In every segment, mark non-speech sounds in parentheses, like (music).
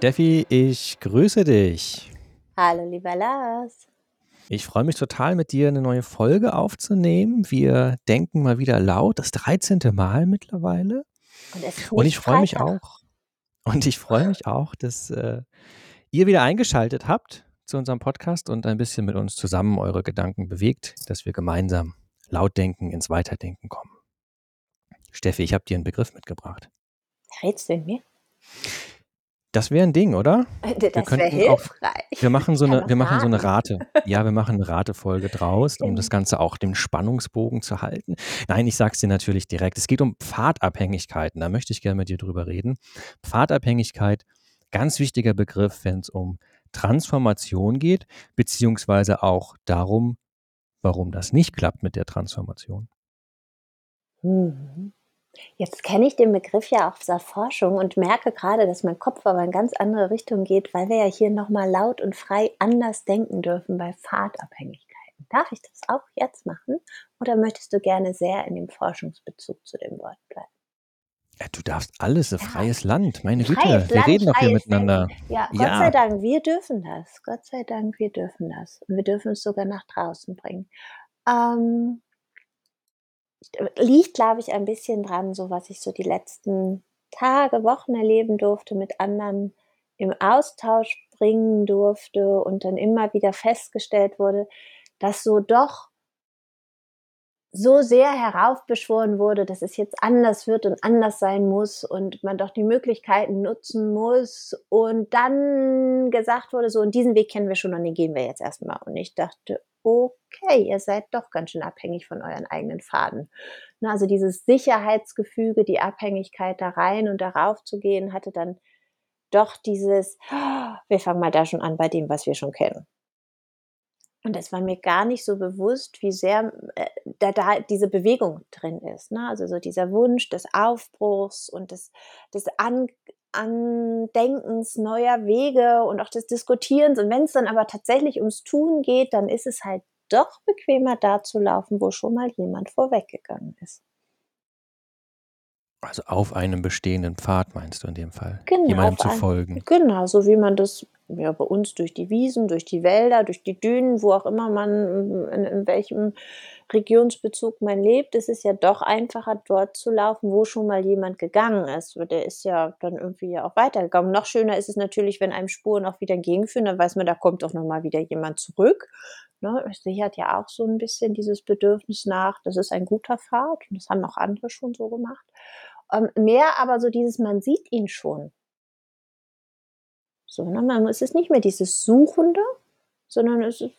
Steffi, ich grüße dich. Hallo, lieber Lars. Ich freue mich total, mit dir eine neue Folge aufzunehmen. Wir denken mal wieder laut, das 13. Mal mittlerweile. Und, Und ich freue mich auch. Und ich freue mich auch, dass äh, ihr wieder eingeschaltet habt zu unserem Podcast und ein bisschen mit uns zusammen eure Gedanken bewegt, dass wir gemeinsam laut denken, ins Weiterdenken kommen. Steffi, ich habe dir einen Begriff mitgebracht. Redst du in mir? Das wäre ein Ding, oder? Das wäre könnten auch- hilfreich. Wir machen so eine, wir machen so eine. Rate. Ja, wir machen eine Ratefolge draus, um das Ganze auch dem Spannungsbogen zu halten. Nein, ich sag's dir natürlich direkt. Es geht um Pfadabhängigkeiten. Da möchte ich gerne mit dir drüber reden. Pfadabhängigkeit, ganz wichtiger Begriff, wenn es um Transformation geht, beziehungsweise auch darum, warum das nicht klappt mit der Transformation. Mhm. Jetzt kenne ich den Begriff ja auch aus der Forschung und merke gerade, dass mein Kopf aber in ganz andere Richtung geht, weil wir ja hier nochmal laut und frei anders denken dürfen bei Pfadabhängigkeiten. Darf ich das auch jetzt machen oder möchtest du gerne sehr in dem Forschungsbezug zu dem Wort bleiben? Ja, du darfst alles, ein Ja. freies Land, meine Güte. Freies Wir Land, reden doch hier miteinander. Ja, Gott Ja. sei Dank, wir dürfen das. Gott sei Dank, wir dürfen das. Und wir dürfen es sogar nach draußen bringen. Ähm, liegt, glaube ich, ein bisschen dran, so was ich so die letzten Tage, Wochen erleben durfte, mit anderen im Austausch bringen durfte und dann immer wieder festgestellt wurde, dass so doch so sehr heraufbeschworen wurde, dass es jetzt anders wird und anders sein muss und man doch die Möglichkeiten nutzen muss und dann gesagt wurde, so und diesen Weg kennen wir schon und den gehen wir jetzt erstmal. Und ich dachte, okay, ihr seid doch ganz schön abhängig von euren eigenen Faden. Na, Also dieses Sicherheitsgefüge, die Abhängigkeit da rein und darauf zu gehen, hatte dann doch dieses, "Ah, wir fangen mal da schon an bei dem, was wir schon kennen. Und es war mir gar nicht so bewusst, wie sehr äh, da, da diese Bewegung drin ist. Ne? Also so dieser Wunsch des Aufbruchs und des, des An, Andenkens neuer Wege und auch des Diskutierens. Und wenn es dann aber tatsächlich ums Tun geht, dann ist es halt doch bequemer da zu laufen, wo schon mal jemand vorweggegangen ist. Also auf einem bestehenden Pfad meinst du in dem Fall. Genau, Jemandem zu folgen. Genau, so wie man das ja, bei uns durch die Wiesen, durch die Wälder, durch die Dünen, wo auch immer man, in, in welchem Regionsbezug man lebt, ist es ja doch einfacher, dort zu laufen, wo schon mal jemand gegangen ist. Der ist ja dann irgendwie auch weitergegangen. Noch schöner ist es natürlich, wenn einem Spuren auch wieder entgegenführen, dann weiß man, da kommt auch nochmal wieder jemand zurück. Ne? Es sichert ja auch so ein bisschen dieses Bedürfnis nach, das ist ein guter Pfad und das haben auch andere schon so gemacht. Ähm, mehr aber so dieses, man sieht ihn schon. So, ne? man, es ist nicht mehr dieses Suchende, sondern es, ist,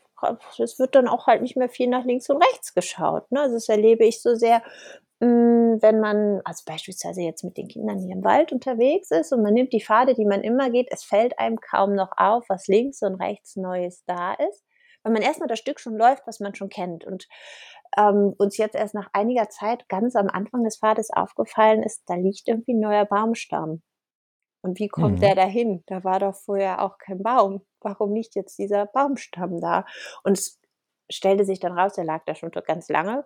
es wird dann auch halt nicht mehr viel nach links und rechts geschaut. Ne? Also das erlebe ich so sehr, mh, wenn man, also beispielsweise jetzt mit den Kindern hier im Wald unterwegs ist und man nimmt die Pfade, die man immer geht, es fällt einem kaum noch auf, was links und rechts Neues da ist, weil man erstmal das Stück schon läuft, was man schon kennt. Und ähm, uns jetzt erst nach einiger Zeit ganz am Anfang des Pfades aufgefallen ist, da liegt irgendwie ein neuer Baumstamm. Und wie kommt Mhm. der dahin? Da war doch vorher auch kein Baum. Warum liegt jetzt dieser Baumstamm da? Und es stellte sich dann raus, der lag da schon ganz lange,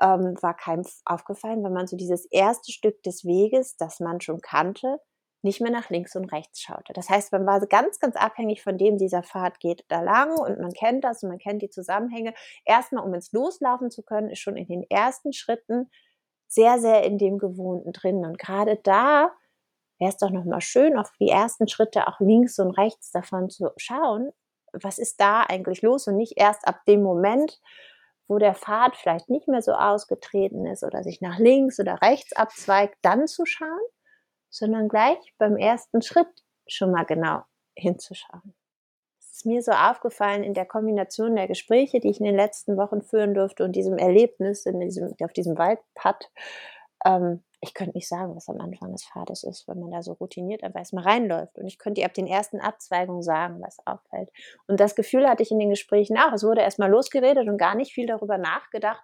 ähm, war keinem aufgefallen, wenn man so dieses erste Stück des Weges, das man schon kannte, nicht mehr nach links und rechts schaute. Das heißt, man war ganz, ganz abhängig von dem, dieser Pfad geht da lang und man kennt das und man kennt die Zusammenhänge. Erstmal, um ins Loslaufen zu können, ist schon in den ersten Schritten sehr, sehr in dem Gewohnten drin. Und gerade da wäre es doch nochmal schön, auf die ersten Schritte auch links und rechts davon zu schauen, was ist da eigentlich los und nicht erst ab dem Moment, wo der Pfad vielleicht nicht mehr so ausgetreten ist oder sich nach links oder rechts abzweigt, dann zu schauen, sondern gleich beim ersten Schritt schon mal genau hinzuschauen. Es ist mir so aufgefallen in der Kombination der Gespräche, die ich in den letzten Wochen führen durfte und diesem Erlebnis in diesem, auf diesem Waldpad. Ähm, ich könnte nicht sagen, was am Anfang des Pfades ist, wenn man da so routiniert einfach erstmal reinläuft. Und ich könnte dir ab den ersten Abzweigungen sagen, was auffällt. Und das Gefühl hatte ich in den Gesprächen auch. Es wurde erstmal losgeredet und gar nicht viel darüber nachgedacht,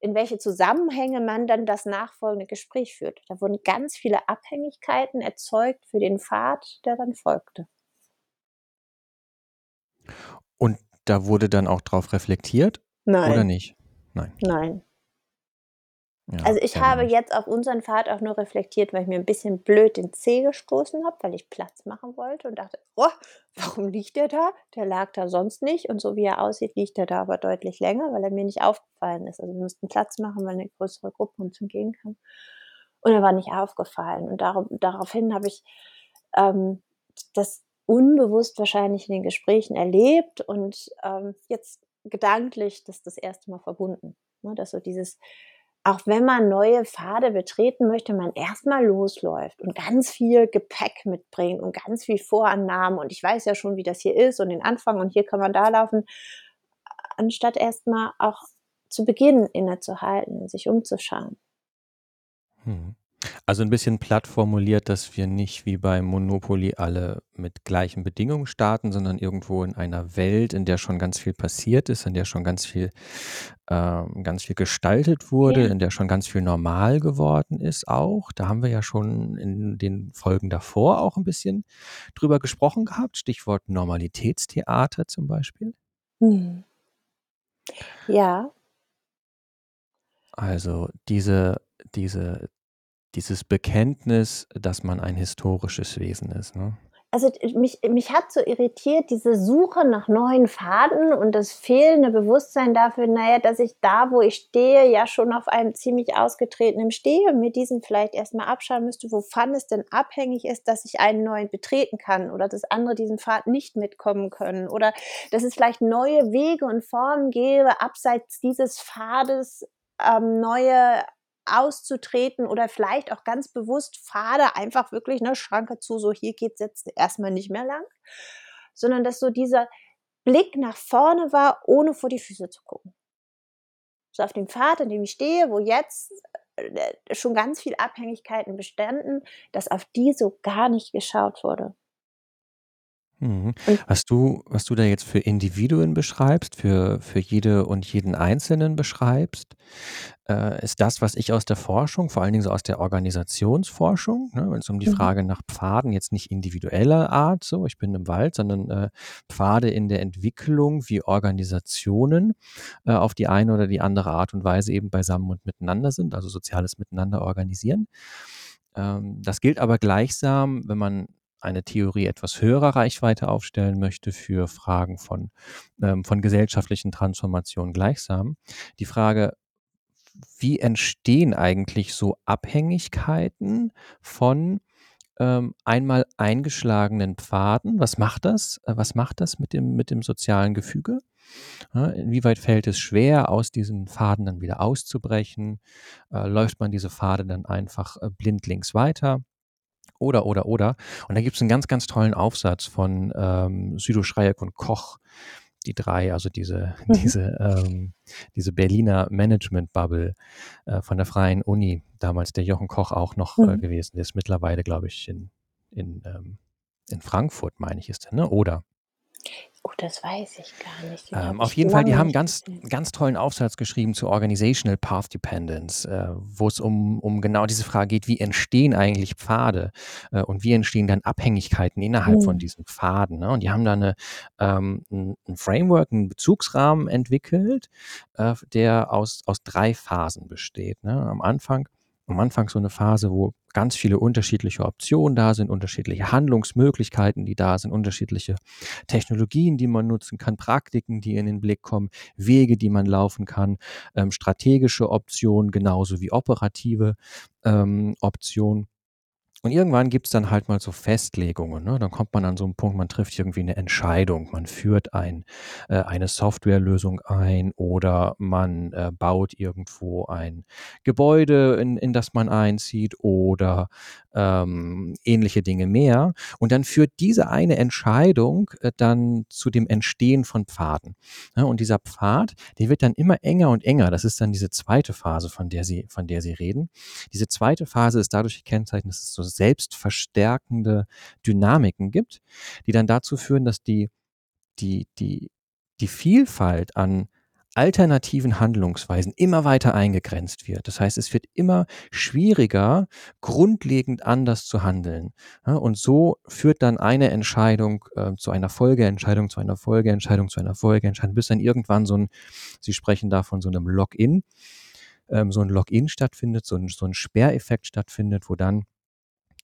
in welche Zusammenhänge man dann das nachfolgende Gespräch führt. Da wurden ganz viele Abhängigkeiten erzeugt für den Pfad, der dann folgte. Und da wurde dann auch drauf reflektiert Nein. oder nicht? Nein. Nein. Ja, Also, ich habe ärgerlich. jetzt auf unseren Pfad auch nur reflektiert, weil ich mir 'n bisschen blöd den Zeh gestoßen habe, weil ich Platz machen wollte und dachte: „Oh, warum liegt der da? Der lag da sonst nicht und so wie er aussieht, liegt er da aber deutlich länger, weil er mir nicht aufgefallen ist.“ Also, wir mussten Platz machen, weil 'ne größere Gruppe uns entgegenkam. Und er war nicht aufgefallen und darum daraufhin habe ich, ähm, das unbewusst wahrscheinlich in den Gesprächen erlebt und, ähm, jetzt gedanklich das das erste Mal verbunden, ne? Dass so dieses auch wenn man neue Pfade betreten möchte, man erst mal losläuft und ganz viel Gepäck mitbringt und ganz viel Vorannahmen und ich weiß ja schon, wie das hier ist und den Anfang und hier kann man da laufen, anstatt erst mal auch zu Beginn innezuhalten und sich umzuschauen. Mhm. Also 'n bisschen platt formuliert, dass wir nicht wie bei Monopoly alle mit gleichen Bedingungen starten, sondern irgendwo in einer Welt, in der schon ganz viel passiert ist, in der schon ganz viel ähm, ganz viel gestaltet wurde, Ja. in der schon ganz viel normal geworden ist auch. Da haben wir ja schon in den Folgen davor auch 'n bisschen drüber gesprochen gehabt, Stichwort Normalitätstheater zum Beispiel. Mhm. Ja. Also, diese diese dieses Bekenntnis, dass man ein historisches Wesen ist, ne? Also, mich mich hat so irritiert diese Suche nach neuen Pfaden und das fehlende Bewusstsein dafür, na ja, dass ich da, wo ich stehe, ja schon auf einem ziemlich ausgetretenen stehe und mir diesen vielleicht erst mal abschauen müsste, wovon es denn abhängig ist, dass ich einen neuen betreten kann oder dass andere diesen Pfad nicht mitkommen können oder dass es vielleicht neue Wege und Formen gäbe, abseits dieses Pfades, ähm, neue auszutreten oder vielleicht auch ganz bewusst Pfade einfach wirklich, ne, Schranke zu, so hier geht's jetzt erst mal nicht mehr lang, sondern dass so dieser Blick nach vorne war, ohne vor die Füße zu gucken. So auf dem Pfad, an dem ich stehe, wo jetzt, äh, schon ganz viel Abhängigkeiten bestanden, dass auf die so gar nicht geschaut wurde. Mhm. Was du was du da jetzt für Individuen beschreibst, für für jede und jeden Einzelnen beschreibst, äh, ist das, was ich aus der Forschung, vor allen Dingen so aus der Organisationsforschung, ne, wenn's um die Mhm. Frage nach Pfaden jetzt nicht individueller Art so, ich bin im Wald, sondern, äh, Pfade in der Entwicklung, wie Organisationen, äh, auf die eine oder die andere Art und Weise eben beisammen und miteinander sind, also soziales Miteinander organisieren. Ähm, das gilt aber gleichsam, wenn man eine Theorie etwas höherer Reichweite aufstellen möchte für Fragen von ähm, von gesellschaftlichen Transformationen gleichsam. Die Frage: Wie entstehen eigentlich so Abhängigkeiten von, ähm, einmal eingeschlagenen Pfaden? Was macht das? Äh, was macht das mit dem mit dem sozialen Gefüge? Inwieweit fällt es schwer, aus diesen Pfaden dann wieder auszubrechen? Äh, läuft man diese Pfade dann einfach, äh, blindlings weiter? Oder, oder, oder. Und da gibt's 'n ganz, ganz tollen Aufsatz von, ähm, Südo, Schreyek und Koch, die 3, also diese (laughs) Mhm. diese, ähm diese Berliner Management-Bubble, äh, von der Freien Uni, damals der Jochen Koch auch noch, äh, Mhm. gewesen. Der ist mittlerweile, glaube ich, in in, ähm in Frankfurt, meine ich, ist der, ne? Oder Oh, das weiß ich gar nicht. Ähm, auf jeden Fall, die haben ganz ganz tollen Aufsatz geschrieben zu Organizational Path Dependence, äh, wo's um um genau diese Frage geht: Wie entstehen eigentlich Pfade, äh, und wie entstehen dann Abhängigkeiten innerhalb von Mhm. diesen Pfaden, ne? Und die haben da 'ne ähm, 'n 'n Framework, 'n Bezugsrahmen entwickelt, äh, der aus aus 3 Phasen besteht, ne? Am Anfang am Anfang so 'ne Phase, wo ganz viele unterschiedliche Optionen da sind, unterschiedliche Handlungsmöglichkeiten, die da sind, unterschiedliche Technologien, die man nutzen kann, Praktiken, die in den Blick kommen, Wege, die man laufen kann, ähm, strategische Optionen genauso wie operative, ähm, Optionen. Und irgendwann gibt's dann halt mal so Festlegungen, ne? Dann kommt man an so 'n Punkt, man trifft irgendwie 'ne Entscheidung. Man führt ein äh, eine Softwarelösung ein oder man, äh, baut irgendwo ein Gebäude, in in das man einzieht oder, ähm, ähnliche Dinge mehr. Und dann führt diese eine Entscheidung, äh, dann zu dem Entstehen von Pfaden, ne? Und dieser Pfad, der wird dann immer enger und enger. Das ist dann diese 2. Phase, von der sie von der sie reden. Diese 2. Phase ist dadurch gekennzeichnet, dass es so selbstverstärkende Dynamiken gibt, die dann dazu führen, dass die die die die Vielfalt an alternativen Handlungsweisen immer weiter eingegrenzt wird. Das heißt, es wird immer schwieriger, grundlegend anders zu handeln? Und so führt dann eine Entscheidung, äh, zu einer Folgeentscheidung, zu einer Folgeentscheidung, zu einer Folgeentscheidung, bis dann irgendwann so 'n sie sprechen da von so 'nem Lock-in ähm, so ein Login stattfindet, so ein, so ein Sperreffekt stattfindet, wo dann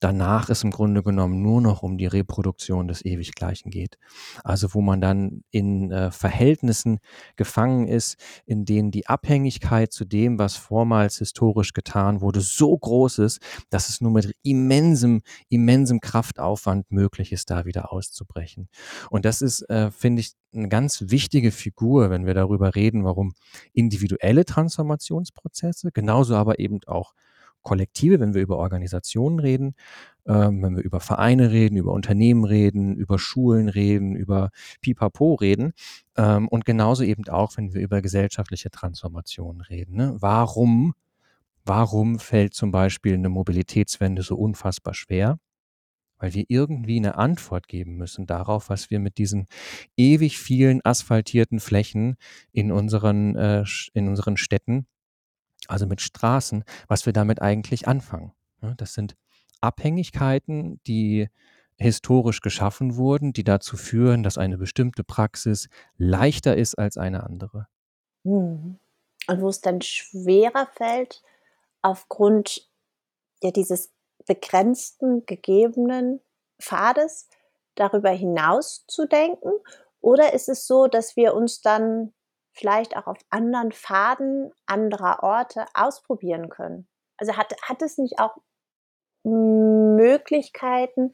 danach es im Grunde genommen nur noch um die Reproduktion des Ewiggleichen geht. Also wo man dann in äh, Verhältnissen gefangen ist, in denen die Abhängigkeit zu dem, was vormals historisch getan wurde, so groß ist, dass es nur mit immensem, immensem Kraftaufwand möglich ist, da wieder auszubrechen. Und das ist, äh, finde ich, eine ganz wichtige Figur, wenn wir darüber reden, warum individuelle Transformationsprozesse, genauso aber eben auch Kollektive, wenn wir über Organisationen reden, ähm, wenn wir über Vereine reden, über Unternehmen reden, über Schulen reden, über Pipapo reden ähm, und genauso eben auch, wenn wir über gesellschaftliche Transformationen reden. Ne? Warum, warum fällt zum Beispiel eine Mobilitätswende so unfassbar schwer? Weil wir irgendwie eine Antwort geben müssen darauf, was wir mit diesen ewig vielen asphaltierten Flächen in unseren, äh, in unseren Städten also mit Straßen, was wir damit eigentlich anfangen. Das sind Abhängigkeiten, die historisch geschaffen wurden, die dazu führen, dass eine bestimmte Praxis leichter ist als eine andere. Mhm. Und wo es dann schwerer fällt, aufgrund ja dieses begrenzten, gegebenen Pfades darüber hinaus zu denken? Oder ist es so, dass wir uns dann vielleicht auch auf anderen Pfaden anderer Orte ausprobieren können. Also hat, hat es nicht auch Möglichkeiten,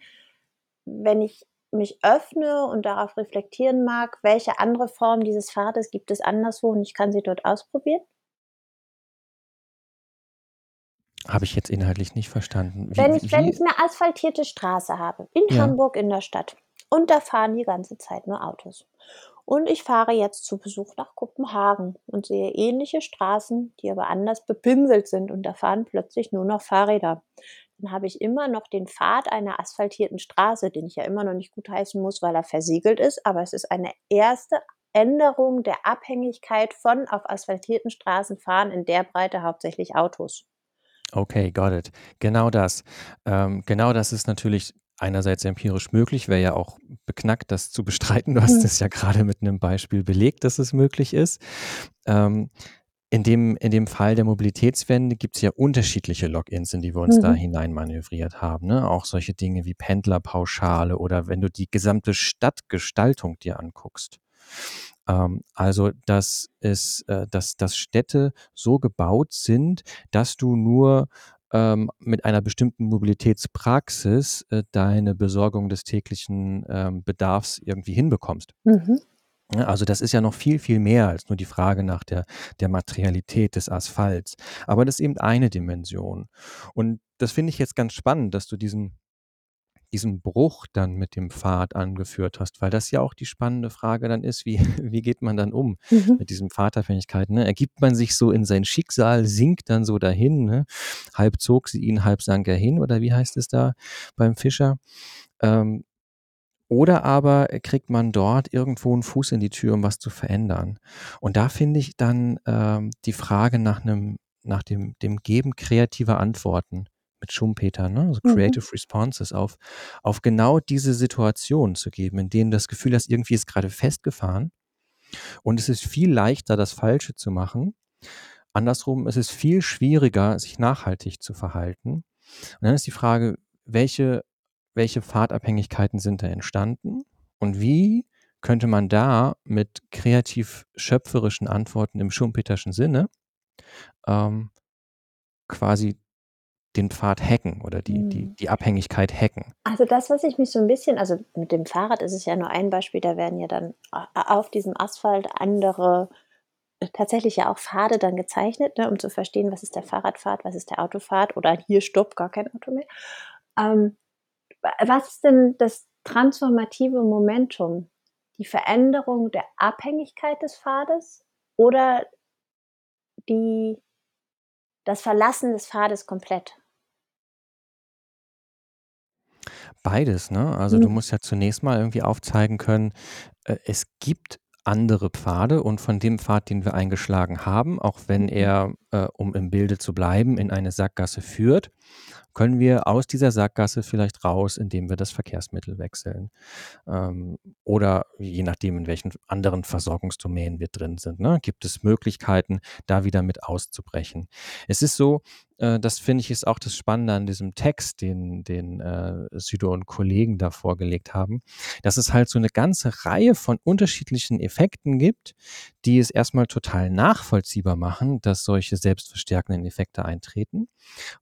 wenn ich mich öffne und darauf reflektieren mag, welche andere Form dieses Pfades gibt es anderswo und ich kann sie dort ausprobieren? Habe ich jetzt inhaltlich nicht verstanden. Wie, wenn, ich, wenn ich eine asphaltierte Straße habe, in ja. Hamburg in der Stadt, und da fahren die ganze Zeit nur Autos. Und ich fahre jetzt zu Besuch nach Kopenhagen und sehe ähnliche Straßen, die aber anders bepinselt sind und da fahren plötzlich nur noch Fahrräder. Dann habe ich immer noch den Pfad einer asphaltierten Straße, den ich ja immer noch nicht gutheißen muss, weil er versiegelt ist, aber es ist eine erste Änderung der Abhängigkeit von auf asphaltierten Straßen fahren in der Breite hauptsächlich Autos. Okay, got it. Genau das. Ähm, genau das ist natürlich einerseits empirisch möglich, wäre ja auch beknackt, das zu bestreiten. Du hast mhm. es ja gerade mit einem Beispiel belegt, dass es möglich ist. Ähm, in dem, in dem Fall der Mobilitätswende gibt es ja unterschiedliche Logins, in die wir uns mhm. da hineinmanövriert haben. Ne? Auch solche Dinge wie Pendlerpauschale oder wenn du die gesamte Stadtgestaltung dir anguckst. Ähm, also, dass es, äh, dass, dass Städte so gebaut sind, dass du nur ähm, mit einer bestimmten Mobilitätspraxis äh, deine Besorgung des täglichen ähm, Bedarfs irgendwie hinbekommst. Mhm. Also das ist ja noch viel, viel mehr als nur die Frage nach der, der Materialität des Asphalts. Aber das ist eben eine Dimension. Und das finde ich jetzt ganz spannend, dass du diesen diesen Bruch dann mit dem Pfad angeführt hast, weil das ja auch die spannende Frage dann ist, wie, (laughs) wie geht man dann um mhm. mit diesen Pfadabhängigkeiten? Ne? Ergibt man sich so in sein Schicksal, sinkt dann so dahin, ne? halb zog sie ihn, halb sank er hin oder wie heißt es da beim Fischer? Ähm, oder aber kriegt man dort irgendwo einen Fuß in die Tür, um was zu verändern. Und da finde ich dann ähm, die Frage nach einem, nach dem, dem Geben kreativer Antworten mit Schumpeter, ne? also mhm. Creative mhm. Responses, auf, auf genau diese Situation zu geben, in denen das Gefühl hast, irgendwie ist gerade festgefahren und es ist viel leichter, das Falsche zu machen. Andersrum, es ist viel schwieriger, sich nachhaltig zu verhalten. Und dann ist die Frage, welche, welche Fahrtabhängigkeiten sind da entstanden und wie könnte man da mit kreativ schöpferischen Antworten im Schumpeterschen Sinne ähm, quasi den Pfad hacken oder die, die, mhm. die Abhängigkeit hacken? Also das, was ich mich so ein bisschen, also mit dem Fahrrad ist es ja nur ein Beispiel, da werden ja dann auf diesem Asphalt andere äh, tatsächlich ja auch Pfade dann gezeichnet, ne, um zu verstehen, was ist der Fahrradpfad, was ist der Autopfad oder hier Stopp, gar kein Auto mehr. Ähm, was ist denn das transformative Momentum? Die Veränderung der Abhängigkeit des Pfades oder die, das Verlassen des Pfades komplett? Beides, ne? Also, du mhm. musst ja zunächst mal irgendwie aufzeigen können, äh, es gibt andere Pfade und von dem Pfad, den wir eingeschlagen haben, auch wenn mhm. er, äh, um im Bilde zu bleiben, in eine Sackgasse führt, können wir aus dieser Sackgasse vielleicht raus, indem wir das Verkehrsmittel wechseln. Ähm, oder je nachdem, in welchen anderen Versorgungsdomänen wir drin sind, ne, gibt es Möglichkeiten, da wieder mit auszubrechen. Es ist so, äh, das finde ich ist auch das Spannende an diesem Text, den, den äh, Südo und Kollegen da vorgelegt haben, dass es halt so eine ganze Reihe von unterschiedlichen Effekten gibt, die es erstmal total nachvollziehbar machen, dass solche selbstverstärkenden Effekte eintreten,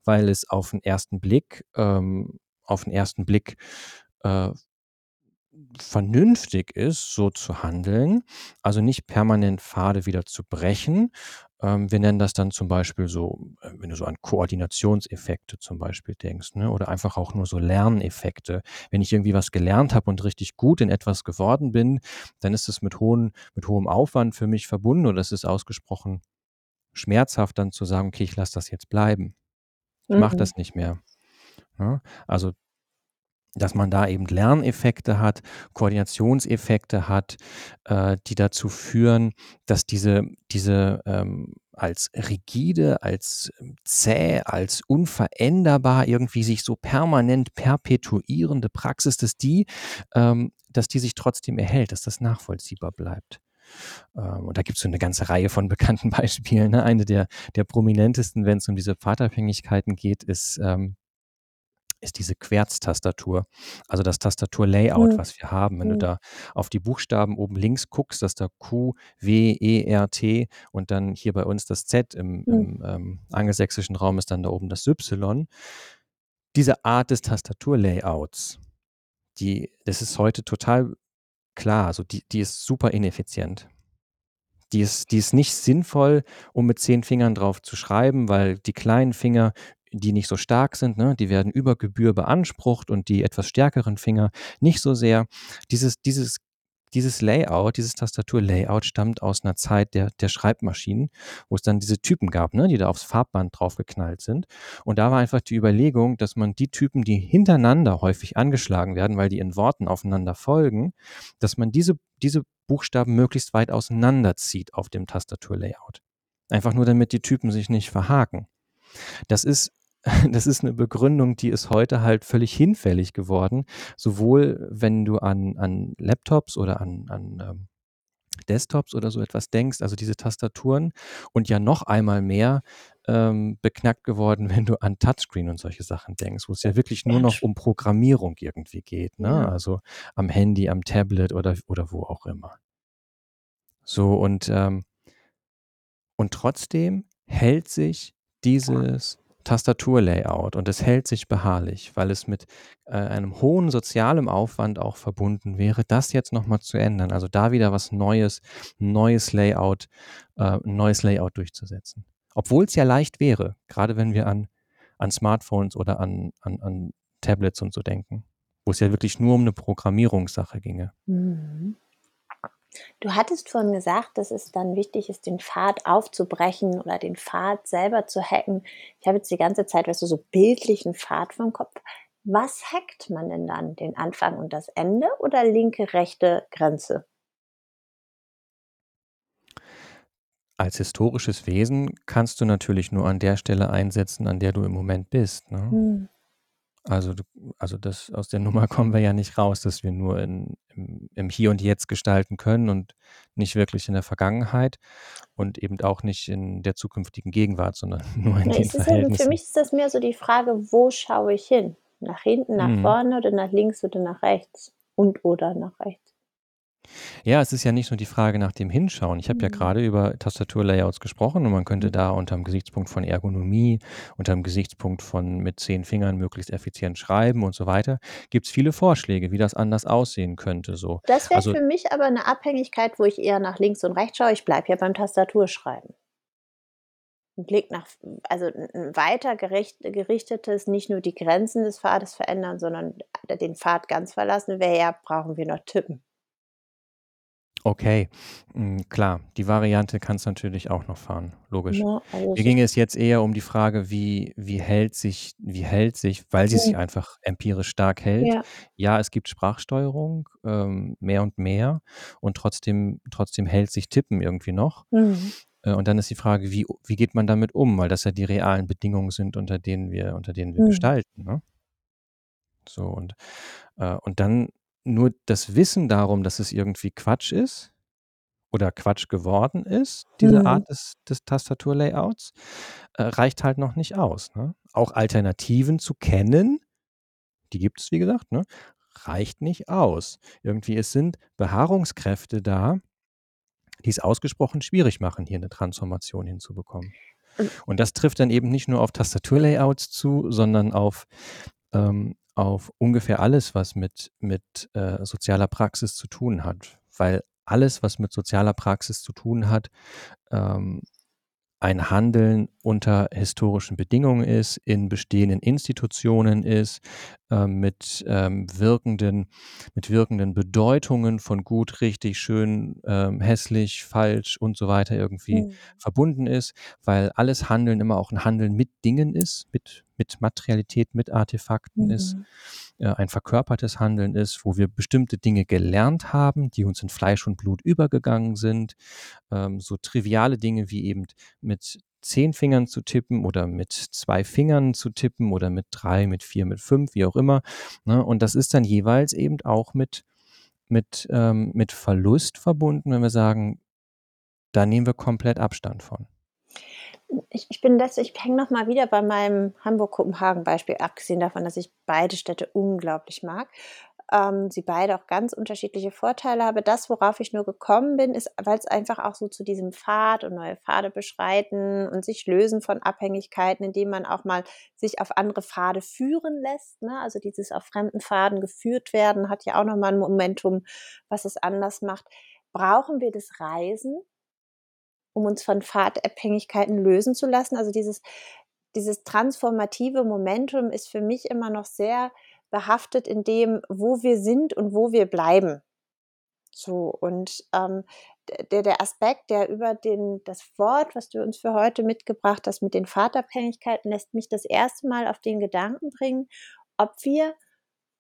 weil es auf den ersten Blick, ähm, auf den ersten Blick äh, vernünftig ist, so zu handeln, also nicht permanent Pfade wieder zu brechen. Ähm, wir nennen das dann zum Beispiel so, äh, wenn du so an Koordinationseffekte zum Beispiel denkst, ne? oder einfach auch nur so Lerneffekte. Wenn ich irgendwie was gelernt habe und richtig gut in etwas geworden bin, dann ist es mit, hohen, mit hohem Aufwand für mich verbunden oder es ist ausgesprochen schmerzhaft dann zu sagen, okay, ich lasse das jetzt bleiben. Ich mache Mhm. das nicht mehr. Ja? Also dass man da eben Lerneffekte hat, Koordinationseffekte hat, äh, die dazu führen, dass diese, diese ähm, als rigide, als zäh, als unveränderbar irgendwie sich so permanent perpetuierende Praxis, dass die, ähm, dass die sich trotzdem erhält, dass das nachvollziehbar bleibt. Ähm, und da gibt es so eine ganze Reihe von (laughs) bekannten Beispielen. Ne? Eine der, der prominentesten, wenn es um diese Pfadabhängigkeiten geht, ist ähm, ist diese Querztastatur, also das Tastaturlayout, Mhm. was wir haben. Wenn du Mhm. da auf die Buchstaben oben links guckst, dass da Q, W, E, R, T und dann hier bei uns das Z im, Mhm. im ähm, angelsächsischen Raum ist dann da oben das Y. Diese Art des Tastaturlayouts, die, das ist heute total klar, also die, die ist super ineffizient. Die ist, die ist nicht sinnvoll, um mit zehn Fingern drauf zu schreiben, weil die kleinen Finger, die nicht so stark sind, ne, die werden über Gebühr beansprucht und die etwas stärkeren Finger nicht so sehr. Dieses, dieses, dieses Layout, dieses Tastaturlayout stammt aus einer Zeit der, der Schreibmaschinen, wo es dann diese Typen gab, ne, die da aufs Farbband draufgeknallt sind. Und da war einfach die Überlegung, dass man die Typen, die hintereinander häufig angeschlagen werden, weil die in Worten aufeinander folgen, dass man diese, diese Buchstaben möglichst weit auseinanderzieht auf dem Tastaturlayout. Einfach nur, damit die Typen sich nicht verhaken. Das ist, (laughs) das ist eine Begründung, die ist heute halt völlig hinfällig geworden. Sowohl wenn du an, an Laptops oder an, an ähm, Desktops oder so etwas denkst, also diese Tastaturen und ja noch einmal mehr ähm, beknackt geworden, (laughs) wenn du an Touchscreen und solche Sachen denkst, wo es ja wirklich nur noch um Programmierung irgendwie geht, ne? Ja. Also am Handy, am Tablet oder, oder wo auch immer. So und, ähm, und trotzdem hält sich dieses Tastaturlayout und es hält sich beharrlich, weil es mit äh, einem hohen sozialen Aufwand auch verbunden wäre, das jetzt nochmal zu ändern. Also da wieder was Neues, neues Layout, äh, neues Layout durchzusetzen. Obwohl es ja leicht wäre, gerade wenn wir an, an Smartphones oder an, an, an Tablets und so denken, wo es ja wirklich nur um eine Programmierungssache ginge. Mhm. Du hattest vorhin gesagt, dass es dann wichtig ist, den Pfad aufzubrechen oder den Pfad selber zu hacken. Ich habe jetzt die ganze Zeit, weißt du, so bildlichen Pfad vom Kopf. Was hackt man denn dann? Den Anfang und das Ende oder linke, rechte Grenze? Als historisches Wesen kannst du natürlich nur an der Stelle einsetzen, an der du im Moment bist. Ne? Hm. Also, du, also das, aus der Nummer (laughs) kommen wir ja nicht raus, dass wir nur in, im, im Hier und Jetzt gestalten können und nicht wirklich in der Vergangenheit und eben auch nicht in der zukünftigen Gegenwart, sondern (laughs) nur in Ja, den ist ja, für Verhältnissen. mich ist das mehr so die Frage, wo schaue ich hin? Nach hinten, nach Mhm. vorne oder nach links oder nach rechts? Und oder nach rechts? Ja, es ist ja nicht nur die Frage nach dem Hinschauen. Ich habe ja Mhm. gerade über Tastaturlayouts gesprochen und man könnte Mhm. da unter dem Gesichtspunkt von Ergonomie, unter dem Gesichtspunkt von mit zehn Fingern möglichst effizient schreiben und so weiter, gibt es viele Vorschläge, wie das anders aussehen könnte. So. Das wäre Also für mich aber eine Abhängigkeit, wo ich eher nach links und rechts schaue. Ich bleibe ja beim Tastaturschreiben. 'N Blick nach also 'n 'n weiter gericht gerichtetes nicht nur die Grenzen des Pfades verändern, sondern den Pfad ganz verlassen wäre ja: „Brauchen wir noch tippen?“ Okay, hm, klar, die Variante kannst du natürlich auch noch fahren, logisch. Also Mir ging es jetzt eher um die Frage, wie wie hält sich wie hält sich, weil sie sich Mhm. einfach empirisch stark hält. Ja. Ja, es gibt Sprachsteuerung, ähm, mehr und mehr und trotzdem trotzdem hält sich Tippen irgendwie noch. Mhm. Äh, und dann ist die Frage, wie wie geht man damit um? Weil das ja die realen Bedingungen sind, unter denen wir unter denen wir Mhm. gestalten, ne? So und äh, und dann nur das Wissen darum, dass es irgendwie Quatsch ist oder Quatsch geworden ist, diese Mhm. Art des des Tastaturlayouts, äh, reicht halt noch nicht aus, ne? Auch Alternativen zu kennen, die gibt es, wie gesagt, ne, reicht nicht aus. Irgendwie es sind Beharrungskräfte da, die es ausgesprochen schwierig machen, hier 'ne Transformation hinzubekommen. Und Und das trifft dann eben nicht nur auf Tastaturlayouts zu, sondern auf ähm, auf ungefähr alles, was mit mit, äh, sozialer Praxis zu tun hat, weil alles, was mit sozialer Praxis zu tun hat, ähm, ein Handeln unter historischen Bedingungen ist, in bestehenden Institutionen ist, ähm, mit, ähm, wirkenden mit wirkenden Bedeutungen von gut, richtig, schön, ähm, hässlich, falsch und so weiter irgendwie Mhm. verbunden ist, weil alles Handeln immer auch 'n Handeln mit Dingen ist, mit mit Materialität, mit Artefakten ist, Mhm. äh, ein verkörpertes Handeln ist, wo wir bestimmte Dinge gelernt haben, die uns in Fleisch und Blut übergegangen sind. Ähm, so triviale Dinge wie eben mit 10 Fingern zu tippen oder mit 2 Fingern zu tippen oder mit 3, mit 4, mit 5, wie auch immer, ne? Und das ist dann jeweils eben auch mit mit ähm, mit Verlust verbunden, wenn wir sagen: „Da nehmen wir komplett Abstand von.“ Ich ich bin das ich hänge noch mal wieder bei meinem Hamburg-Kopenhagen-Beispiel, abgesehen davon, dass ich beide Städte unglaublich mag, ähm, sie beide auch ganz unterschiedliche Vorteile habe. Das, worauf ich nur gekommen bin, ist, weil's einfach auch so zu diesem Pfad und neue Pfade beschreiten und sich lösen von Abhängigkeiten, indem man auch mal sich auf andere Pfade führen lässt, ne? Also, dieses auf fremden Pfaden geführt werden hat ja auch noch mal 'n Momentum, was es anders macht. Brauchen wir das Reisen um uns von Pfadabhängigkeiten lösen zu lassen? Also, dieses dieses transformative Momentum ist für mich immer noch sehr behaftet in dem, wo wir sind und wo wir bleiben. So und, ähm, der der Aspekt, der über den das Wort, was du uns für heute mitgebracht hast, mit den Pfadabhängigkeiten, lässt mich das 1. Mal auf den Gedanken bringen, ob wir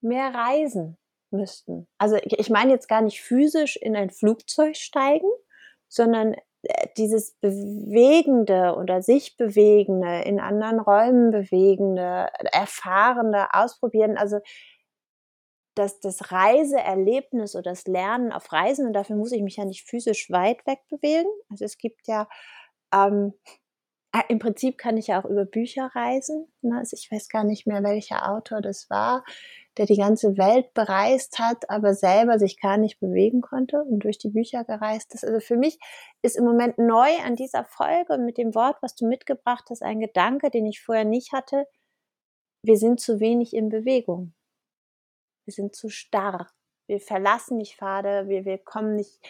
mehr reisen müssten. Also, ich meine jetzt gar nicht physisch in ein Flugzeug steigen, sondern, dieses Bewegende oder sich Bewegende, in anderen Räumen Bewegende, Erfahrene, Ausprobieren, also das das Reiseerlebnis oder das Lernen auf Reisen und dafür muss ich mich ja nicht physisch weit weg bewegen. Also, es gibt ja, ähm ah, im Prinzip kann ich ja auch über Bücher reisen, ne? Also, ich weiß gar nicht mehr, welcher Autor das war, der die ganze Welt bereist hat, aber selber sich gar nicht bewegen konnte und durch die Bücher gereist ist. Also, für mich ist im Moment neu an dieser Folge und mit dem Wort, was du mitgebracht hast, ein Gedanke, den ich vorher nicht hatte: Wir sind zu wenig in Bewegung. Wir sind zu starr. Wir verlassen nicht Pfade, wir wir kommen nicht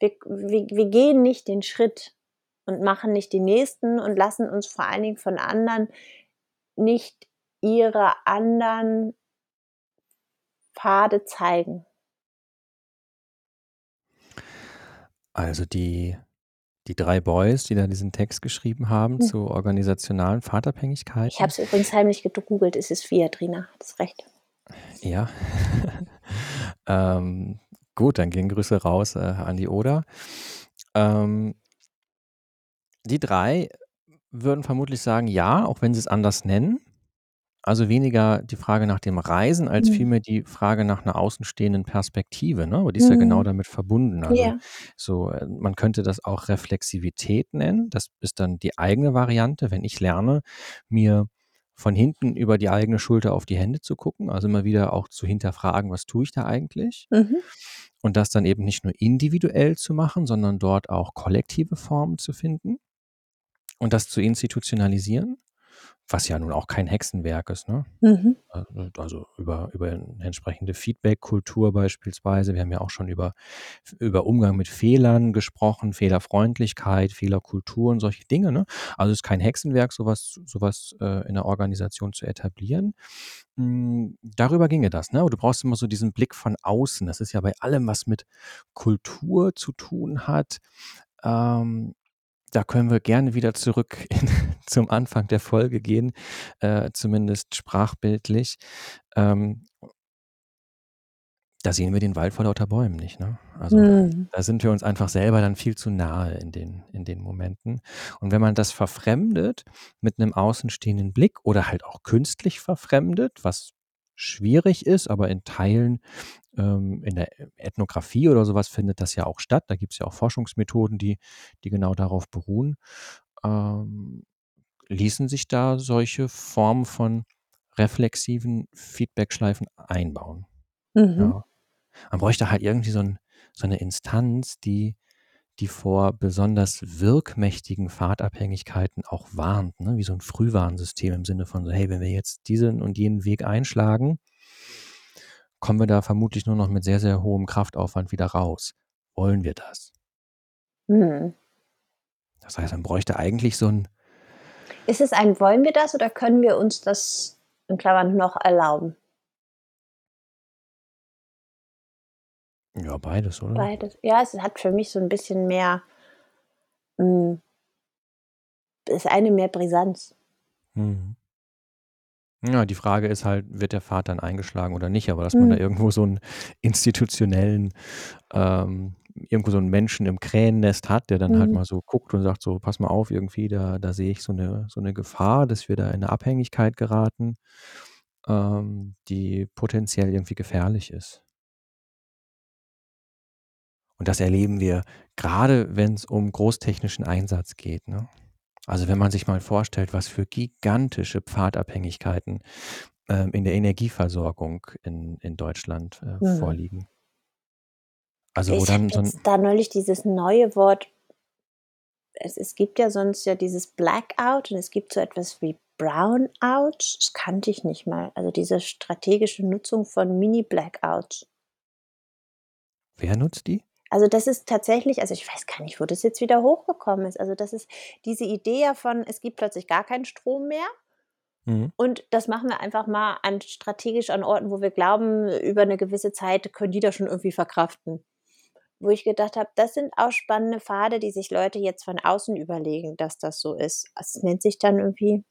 wir wir wir gehen nicht den Schritt und machen nicht den nächsten und lassen uns vor allen Dingen von anderen nicht ihre anderen Pfade zeigen. Also, die die 3 Boys, die da diesen Text geschrieben haben Hm. zu organisationalen Ich habe es übrigens heimlich gegoogelt, es ist Viadrina, hattest recht. Ja. (laughs) Ähm, gut, dann gehen Grüße raus, äh, an die Oder. Ähm die 3 würden vermutlich sagen: „Ja“, auch wenn sie's anders nennen. Also, weniger die Frage nach dem Reisen als Mhm. vielmehr die Frage nach 'ner außenstehenden Perspektive, ne? Aber die ist ja genau Mhm. damit verbunden. Also, Ja. so, äh, man könnte das auch Reflexivität nennen. Das ist dann die eigene Variante, wenn ich lerne, mir von hinten über die eigene Schulter auf die Hände zu gucken, also, immer wieder auch zu hinterfragen: „Was tue ich da eigentlich?“ Mhm. Und das dann eben nicht nur individuell zu machen, sondern dort auch kollektive Formen zu finden und das zu institutionalisieren, was ja nun auch kein Hexenwerk ist, ne? Mhm. Äh, also, über über entsprechende Feedback-Kultur beispielsweise. Wir haben ja auch schon über über Umgang mit Fehlern gesprochen, Fehlerfreundlichkeit, Fehlerkultur und solche Dinge, ne? Also, ist kein Hexenwerk, so was so was, äh, in 'ner Organisation zu etablieren. Hm, darüber ginge das, ne? Aber du brauchst immer so diesen Blick von außen. Das ist ja bei allem, was mit Kultur zu tun hat ähm, da können wir gerne wieder zurück in (laughs) zum Anfang der Folge gehen, äh, zumindest sprachbildlich. Ähm da sehen wir den Wald vor lauter Bäumen nicht, ne? Also, Mhm. da sind wir uns einfach selber dann viel zu nahe in den in den Momenten. Und wenn man das verfremdet mit 'nem außenstehenden Blick oder halt auch künstlich verfremdet, was schwierig ist, aber in Teilen, ähm, in der Ethnographie oder so was findet das ja auch statt. Da gibt's ja auch Forschungsmethoden, die die genau darauf beruhen. Ähm, ließen sich da solche Formen von reflexiven Feedbackschleifen einbauen. Mhm. Ja. Man bräuchte halt irgendwie so 'n so 'ne Instanz, die die vor besonders wirkmächtigen Pfadabhängigkeiten auch warnt, ne? Wie so 'n Frühwarnsystem im Sinne von so: „Hey, wenn wir jetzt diesen und jenen Weg einschlagen“ „kommen wir da vermutlich nur noch mit sehr, sehr hohem Kraftaufwand wieder raus. Wollen wir das?“ Mhm. Das heißt, man bräuchte eigentlich so 'n Ist es ein „Wollen wir das“ oder können wir uns das in Klammern noch erlauben? Ja, beides, oder? Beides. Ja, es hat für mich so 'n bisschen mehr hm das eine mehr Brisanz. Mhm. Ja, die Frage ist halt, wird der Pfad dann eingeschlagen oder nicht, aber dass man da Mhm. irgendwo so 'n institutionellen ähm, irgendwo so 'n Menschen im Krähennest hat, der dann halt Mhm. mal so guckt und sagt so: „Pass mal auf, irgendwie, da da sehe ich so 'ne so 'ne Gefahr, dass wir da in 'ne Abhängigkeit geraten, ähm, die potenziell irgendwie gefährlich ist.“ Und das erleben wir grade, wenn's um großtechnischen Einsatz geht, ne? Also, wenn man sich mal vorstellt, was für gigantische Pfadabhängigkeiten, ähm, in der Energieversorgung in in Deutschland, äh, Mhm. vorliegen. Also, Ich habe dann so da neulich dieses neue Wort es es gibt ja sonst ja dieses Blackout und es gibt so etwas wie Brownout. Das kannte ich nicht mal. Also, diese strategische Nutzung von Mini-Blackouts. Wer nutzt die? Also, das ist tatsächlich also, ich weiß gar nicht, wo das jetzt wieder hochgekommen ist. Also, das ist diese Idee ja von, es gibt plötzlich gar keinen Strom mehr Mhm. und das machen wir einfach mal an strategisch an Orten, wo wir glauben, über 'ne gewisse Zeit können die das schon irgendwie verkraften. Wo ich gedacht habe, das sind auch spannende Pfade, die sich Leute jetzt von außen überlegen, dass das so ist. Es nennt sich dann irgendwie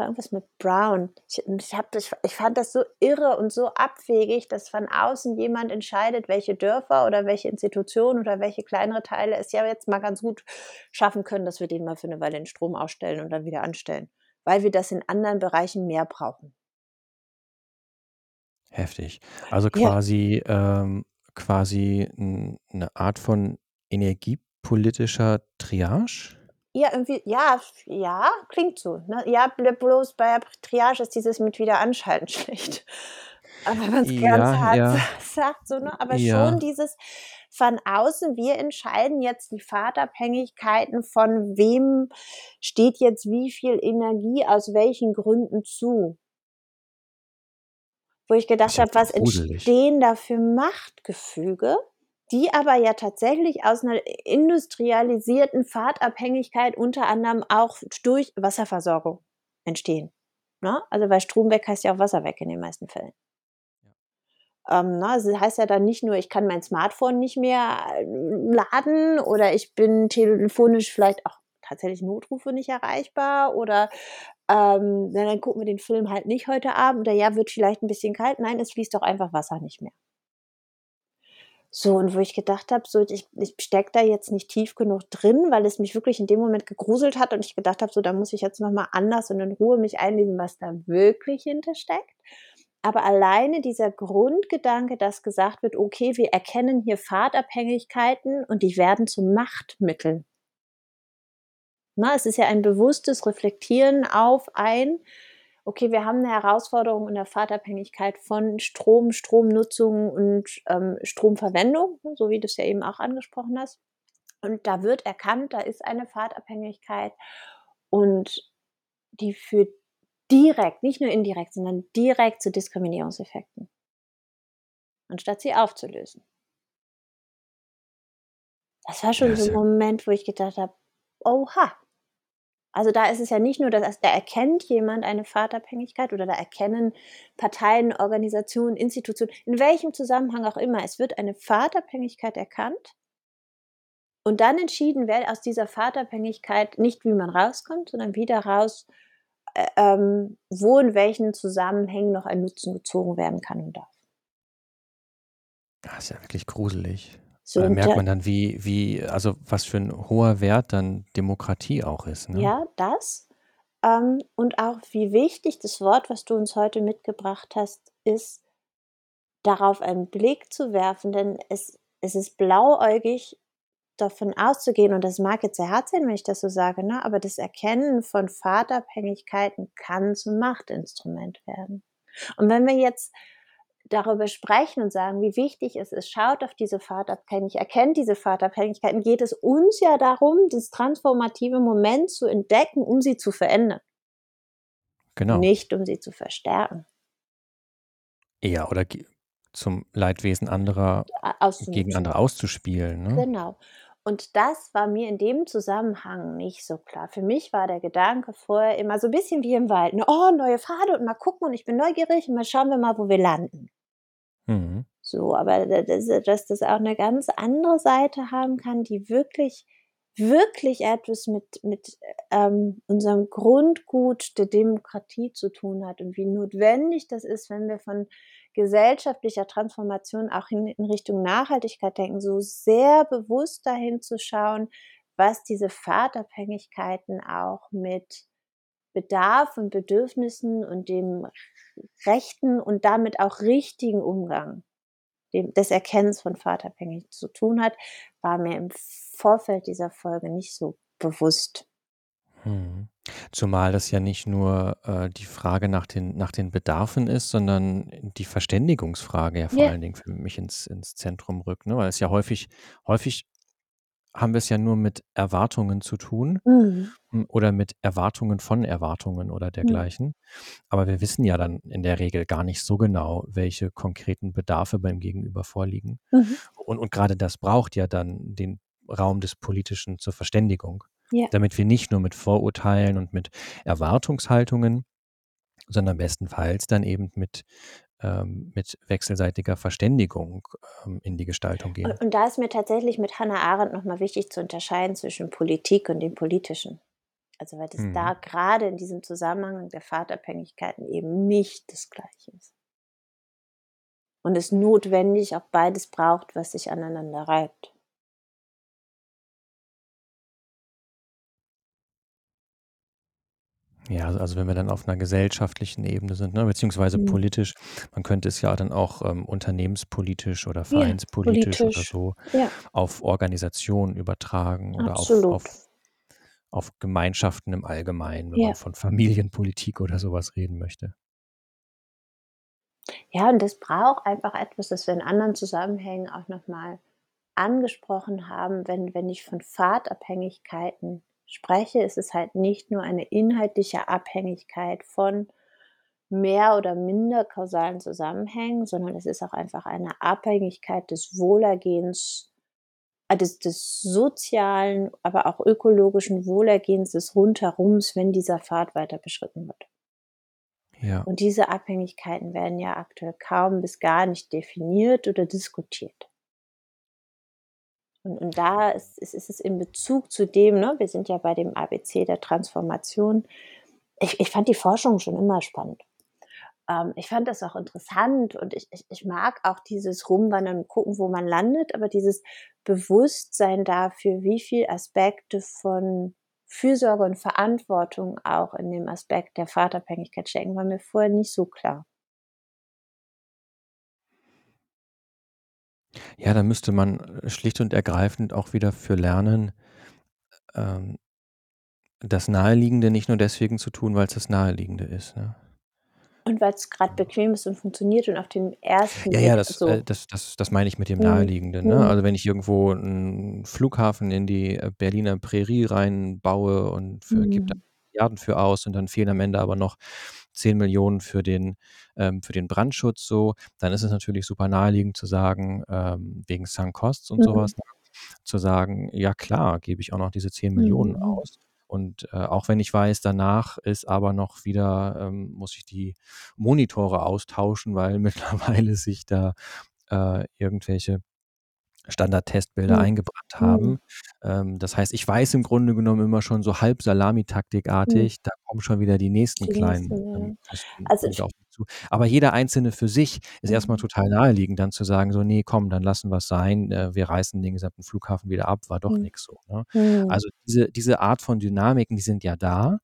war irgendwas mit Brown. Ich ich habe das ich fand das so irre und so abwegig, dass von außen jemand entscheidet, welche Dörfer oder welche Institutionen oder welche kleinere Teile es ja jetzt mal ganz gut schaffen können, dass wir denen mal für 'ne Weile den Strom ausstellen und dann wieder anstellen, weil wir das in anderen Bereichen mehr brauchen. Heftig. Also, Ja. quasi ähm, quasi 'n 'ne Art von energiepolitischer Triage? Ja, irgendwie ja, ja, klingt so, ne? Ja, bl bloß bei der Triage ist dieses mit Wiederanschalten (laughs) schlecht. Aber wenn ganz Ja, hart sa ja. sagt so, ne? Aber schon Ja. dieses von außen, wir entscheiden jetzt die Pfadabhängigkeiten, von wem steht jetzt wie viel Energie aus welchen Gründen zu. Wo ich gedacht habe: „Was entstehen da für Machtgefüge, die aber ja tatsächlich aus 'ner industrialisierten Pfadabhängigkeit unter anderem auch durch Wasserversorgung entstehen“, ne? Also, weil Strom weg heißt ja auch Wasser weg in den meisten Fällen. Ähm, ne, also, heißt ja dann nicht nur, ich kann mein Smartphone nicht mehr laden oder ich bin telefonisch vielleicht auch tatsächlich Notrufe nicht erreichbar oder, ähm, na, dann gucken wir den Film halt nicht heute Abend oder ja, wird vielleicht 'n bisschen kalt. Nein, es fließt doch einfach Wasser nicht mehr. So, und wo ich gedacht habe, so, ich ich stecke da jetzt nicht tief genug drin, weil es mich wirklich in dem Moment gegruselt hat und ich gedacht habe, so, da muss ich jetzt noch mal anders und in Ruhe mich einlesen, was da wirklich hinter steckt. Aber alleine dieser Grundgedanke, dass gesagt wird: „Okay, wir erkennen hier Pfadabhängigkeiten und die werden zu Machtmitteln.“ Ne, es ist ja ein bewusstes Reflektieren auf ein okay, wir haben 'ne Herausforderung in der Pfadabhängigkeit von Strom, Stromnutzung und, ähm, Stromverwendung, ne, so wie du's ja eben auch angesprochen hast. Und da wird erkannt, da ist eine Pfadabhängigkeit und die führt direkt, nicht nur indirekt, sondern direkt zu Diskriminierungseffekten. Anstatt sie aufzulösen. Das war Ja, schon so ist 'n ja Moment, wo ich gedacht habe: „Oha.“ Also, da ist es ja nicht nur, dass da erkennt jemand eine Pfadabhängigkeit oder da erkennen Parteien, Organisationen, Institutionen, in welchem Zusammenhang auch immer. Es wird eine Pfadabhängigkeit erkannt und dann entschieden, wer aus dieser Pfadabhängigkeit nicht wie man rauskommt, sondern wie daraus äh, ähm, wo in welchen Zusammenhängen noch ein Nutzen gezogen werden kann und darf. Ah, ist ja wirklich gruselig. So Da merkt man dann, wie wie also, was für 'n hoher Wert dann Demokratie auch ist, ne? Ja, das, ähm, und auch wie wichtig das Wort, was du uns heute mitgebracht hast, ist, darauf einen Blick zu werfen, denn es es ist blauäugig, davon auszugehen und das mag jetzt sehr hart sein, wenn ich das so sage, ne, aber das Erkennen von Vaterabhängigkeiten kann zum Machtinstrument werden. Und wenn wir jetzt darüber sprechen und sagen, wie wichtig es ist, schaut auf diese Vaterabhängig erkennt diese Vaterabhängigkeiten, geht es uns ja darum, das transformative Moment zu entdecken, um sie zu verändern. Genau. Nicht, um sie zu verstärken. Ja, oder zum Leidwesen anderer gegen andere auszuspielen, ne? Genau. Und das war mir in dem Zusammenhang nicht so klar. Für mich war der Gedanke vorher immer so 'n bisschen wie im Wald, ne: „Oh, neue Pfade und mal gucken und ich bin neugierig und mal schauen wir mal, wo wir landen.“ Mhm. So, aber da dass dass das auch 'ne ganz andere Seite haben kann, die wirklich wirklich etwas mit mit, ähm, unserem Grundgut der Demokratie zu tun hat und wie notwendig das ist, wenn wir von gesellschaftlicher Transformation auch in in Richtung Nachhaltigkeit denken, so sehr bewusst dahin zu schauen, was diese Pfadabhängigkeiten auch mit Bedarf und Bedürfnissen und dem rechten und damit auch richtigen Umgang dem des Erkennens von Vaterabhängig zu tun hat, war mir im Vorfeld dieser Folge nicht so bewusst. Mhm. Zumal das ja nicht nur, äh, die Frage nach den nach den Bedarfen ist, sondern die Verständigungsfrage ja vor Ja. allen Dingen für mich ins ins Zentrum rückt, ne? Weil es ja häufig häufig haben wir's ja nur mit Erwartungen zu tun, Mhm. hm, oder mit Erwartungen von Erwartungen oder Mhm. dergleichen. Aber wir wissen ja dann in der Regel gar nicht so genau, welche konkreten Bedarfe beim Gegenüber vorliegen. Mhm. Und und grade das braucht ja dann den Raum des Politischen zur Verständigung, Ja. damit wir nicht nur mit Vorurteilen und mit Erwartungshaltungen, sondern bestenfalls dann eben mit mit wechselseitiger Verständigung, ähm, in die Gestaltung gehen. und da ist mir tatsächlich mit Hannah Arendt noch mal wichtig zu unterscheiden zwischen Politik und dem Politischen. Also, weil das Mhm. da grade in diesem Zusammenhang der Vaterabhängigkeiten eben nicht das Gleiche ist. Und es notwendig auch beides braucht, was sich aneinander reibt. Ja, also also, wenn wir dann auf 'ner gesellschaftlichen Ebene sind, ne, beziehungsweise Mhm. politisch, man könnte es ja dann auch, ähm, unternehmenspolitisch oder Ja, vereinspolitisch oder politisch. so Ja. auf Organisationen übertragen oder auf Absolut. auf auf Gemeinschaften im Allgemeinen, wenn man Ja. von Familienpolitik oder so was reden möchte. Ja, und das braucht einfach etwas, das wir in anderen Zusammenhängen auch noch mal angesprochen haben. Wenn wenn ich von Pfadabhängigkeiten spreche, ist es halt nicht nur eine inhaltliche Abhängigkeit von mehr oder minder kausalen Zusammenhängen, sondern es ist auch einfach eine Abhängigkeit des Wohlergehens äh, des des sozialen, aber auch ökologischen Wohlergehens des Rundherums, wenn dieser Pfad weiter beschritten wird. Ja. Und diese Abhängigkeiten werden ja aktuell kaum bis gar nicht definiert oder diskutiert. Und und da ist ist ist es in Bezug zu dem, ne wir sind ja bei dem ABC der Transformation. Ich ich fand die Forschung schon immer spannend. Ähm, ich fand das auch interessant und ich ich ich mag auch dieses Rumwandern und gucken, wo man landet, aber dieses Bewusstsein dafür, wie viel Aspekte von Fürsorge und Verantwortung auch in dem Aspekt der Pfadabhängigkeit stecken, war mir vorher nicht so klar. Ja, da müsste man, äh, schlicht und ergreifend auch wieder für lernen, ähm das Naheliegende nicht nur deswegen zu tun, weil's das Naheliegende ist, ne? Und weil's grad bequem ist und funktioniert und auf den 1. Ja, ja, Blick das äh, so das das das meine ich mit dem Mhm, Naheliegenden, ne? mhm. Also, wenn ich irgendwo 'n Flughafen in die, äh, Berliner Prärie reinbaue und für gebe da Mhm. Milliarden für aus und dann fehlen am Ende aber noch 10.000.000 für den ähm, für den Brandschutz so, dann ist es natürlich super naheliegend zu sagen, ähm, wegen Sunk Costs und Mhm. was, ne, zu sagen: „Ja klar, gebe ich auch noch diese 10.000.000 Mhm. aus.“ Und, äh, auch wenn ich weiß, danach ist aber noch wieder ähm, muss ich die Monitore austauschen, weil (laughs) mittlerweile sich da, äh, irgendwelche Standardtestbilder Mhm. eingebrannt Mhm. haben. Ähm, das heißt, ich weiß im Grunde genommen immer schon so halb Mhm. salamitaktikartig, da kommen schon wieder die nächsten Die nächsten, kleinen, ja. ähm, festen Also, ich. Aber jeder einzelne für sich ist erst mal Mhm. total naheliegend, dann zu sagen so: „Ne, komm, dann lassen wir's sein. Äh, wir reißen den gesamten Flughafen wieder ab, war doch Mhm. nix so“, ne? Mhm. Also, diese diese Art von Dynamiken, die sind ja da.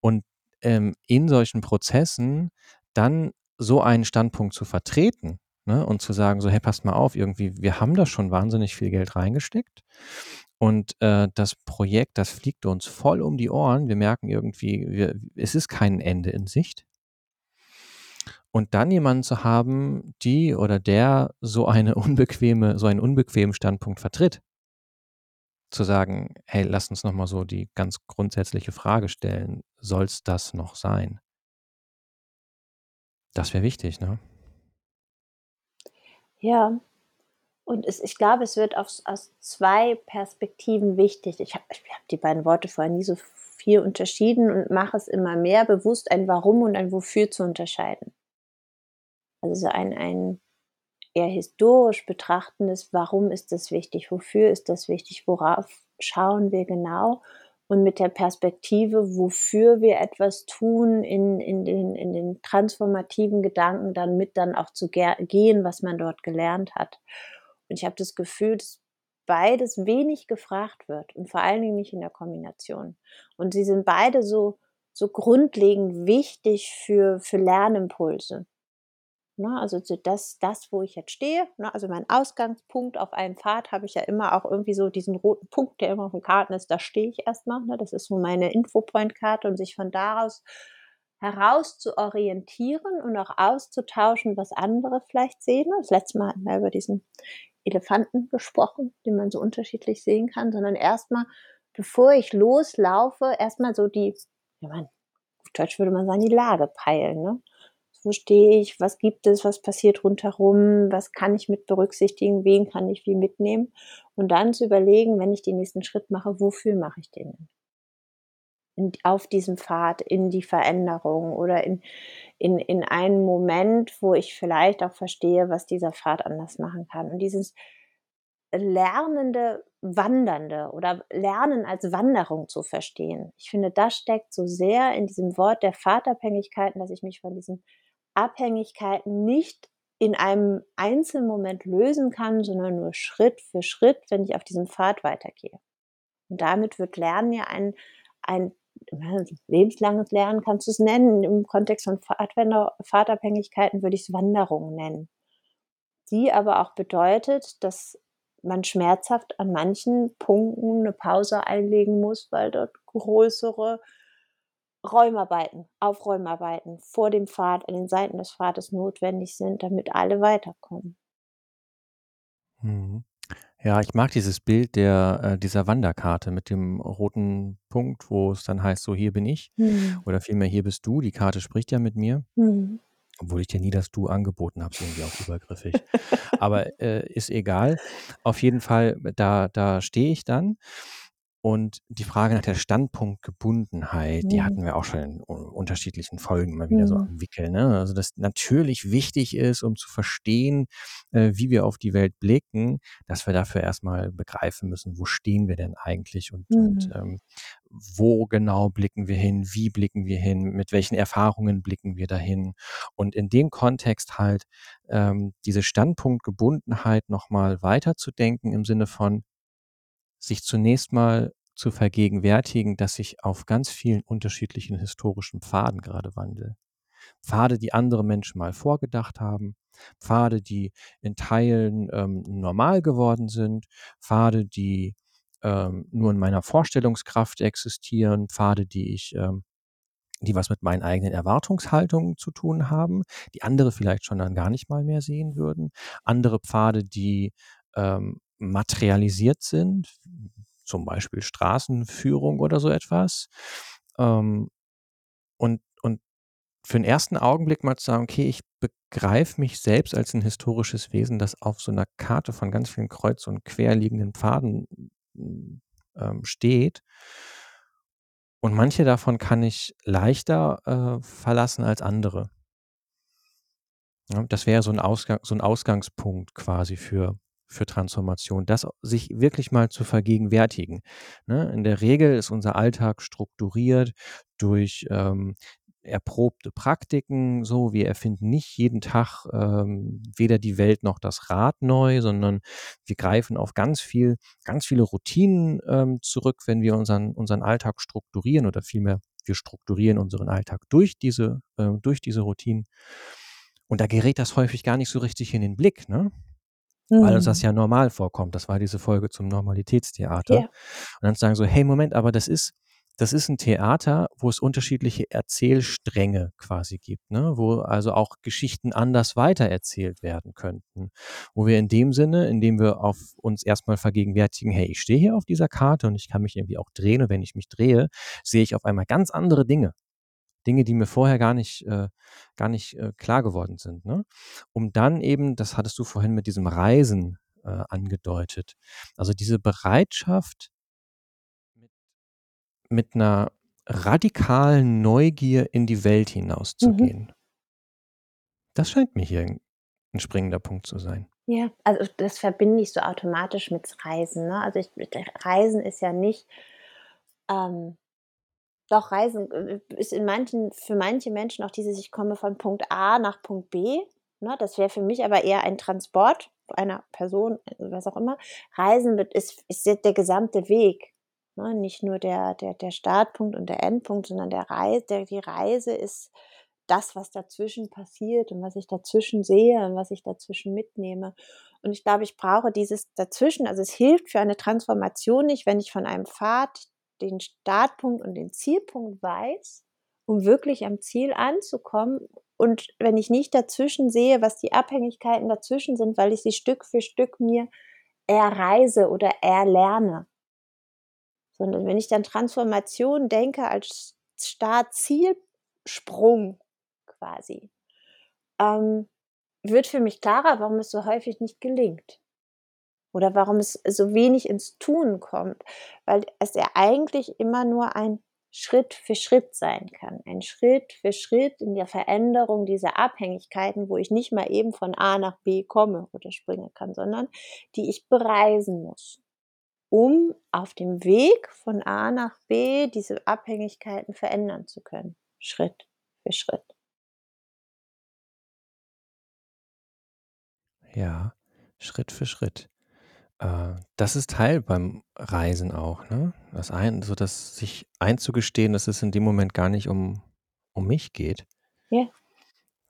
Und, ähm, in solchen Prozessen dann so einen Standpunkt zu vertreten, ne, und zu sagen so: „Hey, passt mal auf, irgendwie, wir haben da schon wahnsinnig viel Geld reingesteckt und, äh, das Projekt, das fliegt uns voll um die Ohren. Wir merken irgendwie, wir es ist kein Ende in Sicht.“ Und dann jemanden zu haben, die oder der so eine unbequeme so einen unbequemen Standpunkt vertritt zu sagen: „Hey, lass uns noch mal so die ganz grundsätzliche Frage stellen. Soll's das noch sein?“ Das wäre wichtig, ne? Ja. Und es ich glaube, es wird aus aus 2 Perspektiven wichtig. Ich habe ich habe die beiden Worte vorher nie so viel unterschieden und mache es immer mehr bewusst, ein Warum und ein Wofür zu unterscheiden. Also, so ein ein eher historisch betrachtendes Warum ist das wichtig? Wofür ist das wichtig? Worauf schauen wir genau? Und mit der Perspektive, wofür wir etwas tun, in in den in den transformativen Gedanken dann mit dann auch zu gehen, was man dort gelernt hat. Und ich habe das Gefühl, dass beides wenig gefragt wird und vor allen Dingen nicht in der Kombination. Und sie sind beide so so grundlegend wichtig für für Lernimpulse. Ne, also so das das, wo ich jetzt stehe, ne, also mein Ausgangspunkt auf einem Pfad habe ich ja immer auch irgendwie so diesen roten Punkt, der immer auf den Karten ist, da stehe ich erst mal, ne? Das ist so meine Info-Point-Karte und sich von daraus heraus zu orientieren und auch auszutauschen, was andere vielleicht sehen, ne? Das letzte Mal hatten wir über diesen Elefanten gesprochen, den man so unterschiedlich sehen kann, sondern erst mal, bevor ich loslaufe, erst mal so die ja, man auf Deutsch würde man sagen, die Lage peilen, ne? Wo stehe ich? Was gibt es? Was passiert rundherum? Was kann ich mit berücksichtigen? Wen kann ich wie mitnehmen? Und dann zu überlegen, wenn ich den nächsten Schritt mache, wofür mache ich den? Und auf diesem Pfad in die Veränderung oder in in in einen Moment, wo ich vielleicht auch verstehe, was dieser Pfad anders machen kann. Und dieses lernende Wandernde oder Lernen als Wanderung zu verstehen. Ich finde, das steckt so sehr in diesem Wort der Pfadabhängigkeiten, dass ich mich von diesen Abhängigkeiten nicht in einem Einzelmoment lösen kann, sondern nur Schritt für Schritt, wenn ich auf diesem Pfad weitergehe. Und damit wird Lernen ja ein ein (laughs) lebenslanges Lernen kannst du's nennen. Im Kontext von Pfadfinder Pfadabhängigkeiten würde ich's Wanderung nennen. Die aber auch bedeutet, dass man schmerzhaft an manchen Punkten 'ne Pause einlegen muss, weil dort größere Räumarbeiten, Aufräumarbeiten vor dem Pfad, an den Seiten des Pfades notwendig sind, damit alle weiterkommen. Mhm. Ja, ich mag dieses Bild der äh, dieser Wanderkarte mit dem roten Punkt, wo es dann heißt so: „Hier bin ich“ Mhm. oder vielmehr: „Hier bist du.“ Die Karte spricht ja mit mir. Mhm. Obwohl ich dir nie das Du angeboten habe, ist irgendwie auch übergriffig. (laughs) Aber, äh, ist egal. Auf jeden Fall, da da stehe ich dann und die Frage nach der Standpunktgebundenheit, die Mhm. hatten wir auch schon in unterschiedlichen Folgen immer wieder so Mhm. am Wickel, ne? Also, dass natürlich wichtig ist, um zu verstehen, äh, wie wir auf die Welt blicken, dass wir dafür erst mal begreifen müssen, wo stehen wir denn eigentlich und und, Mhm. ähm, wo genau blicken wir hin, wie blicken wir hin, mit welchen Erfahrungen blicken wir dahin? Und in dem Kontext halt, ähm, diese Standpunktgebundenheit noch mal weiterzudenken im Sinne von sich zunächst mal zu vergegenwärtigen, dass ich auf ganz vielen unterschiedlichen historischen Pfaden grade wandle. Pfade, die andere Menschen mal vorgedacht haben, Pfade, die in Teilen, ähm, normal geworden sind, Pfade, die, ähm, nur in meiner Vorstellungskraft existieren, Pfade, die ich, ähm die was mit meinen eigenen Erwartungshaltungen zu tun haben, die andere vielleicht schon dann gar nicht mal mehr sehen würden. Andere Pfade, die, ähm, materialisiert sind, zum Beispiel Straßenführung oder so etwas. Ähm, und und für 'n ersten Augenblick mal zu sagen: „Okay, ich begreife mich selbst als 'n historisches Wesen, das auf so 'ner Karte von ganz vielen kreuz und quer liegenden Pfaden, hm, ähm, steht.“ Und manche davon kann ich leichter, äh, verlassen als andere. Ne, das wäre so so 'n Ausgangspunkt quasi für für Transformation, das sich wirklich mal zu vergegenwärtigen. Ne? In der Regel ist unser Alltag strukturiert durch ähm, erprobte Praktiken. So, wir erfinden nicht jeden Tag ähm, weder die Welt noch das Rad neu, sondern wir greifen auf ganz viel, ganz viele Routinen ähm, zurück, wenn wir unseren, unseren Alltag strukturieren oder vielmehr wir strukturieren unseren Alltag durch diese, äh, durch diese Routinen. Und da gerät das häufig gar nicht so richtig in den Blick, ne? Weil uns das Mhm. ja normal vorkommt. Das war diese Folge zum Normalitätstheater. Ja. Und dann sagen so, hey, Moment, aber das ist, das ist ein Theater, wo es unterschiedliche Erzählstränge quasi gibt, ne? wo also auch Geschichten anders weitererzählt werden könnten. Wo wir in dem Sinne, indem wir auf uns erstmal vergegenwärtigen, hey, ich stehe hier auf dieser Karte und ich kann mich irgendwie auch drehen und wenn ich mich drehe, sehe ich auf einmal ganz andere Dinge. Dinge, die mir vorher gar nicht, äh, gar nicht äh, klar geworden sind. Ne? Um dann eben, das hattest du vorhin mit diesem Reisen äh, angedeutet, also diese Bereitschaft, mit, mit einer radikalen Neugier in die Welt Mhm. hinauszugehen. Das scheint mir hier ein, ein springender Punkt zu sein. Ja, also das verbinde ich so automatisch mit Reisen, ne? Also ich Reisen ist ja nicht ähm, doch Reisen äh, ist in manchen für manche Menschen auch dieses: „Ich komme von Punkt A nach Punkt B“, ne? Das wäre für mich aber eher ein Transport einer Person, äh, was auch immer. Reisen ist ist der gesamte Weg, ne? Nicht nur der der der Startpunkt und der Endpunkt, sondern der Rei der die Reise ist das, was dazwischen passiert und was ich dazwischen sehe und was ich dazwischen mitnehme. Und ich glaube, ich brauche dieses dazwischen. Also, es hilft für eine Transformation nicht, wenn ich von einem Pfad den Startpunkt und den Zielpunkt weiß, um wirklich am Ziel anzukommen. Und wenn ich nicht dazwischen sehe, was die Abhängigkeiten dazwischen sind, weil ich sie Stück für Stück mir erreise oder erlerne. Sondern wenn ich dann Transformation denke als Start-Ziel-Sprung quasi, ähm, wird für mich klarer, warum es so häufig nicht gelingt. Oder warum es so wenig ins Tun kommt, weil es ja eigentlich immer nur ein Schritt für Schritt sein kann. Ein Schritt für Schritt in der Veränderung dieser Abhängigkeiten, wo ich nicht mal eben von A nach B komme oder springen kann, sondern die ich bereisen muss, um auf dem Weg von A nach B diese Abhängigkeiten verändern zu können, Schritt für Schritt. Ja, Schritt für Schritt. Äh, das ist Teil beim Reisen auch, ne? Das ein so das sich einzugestehen, dass es in dem Moment gar nicht um um mich geht Ja.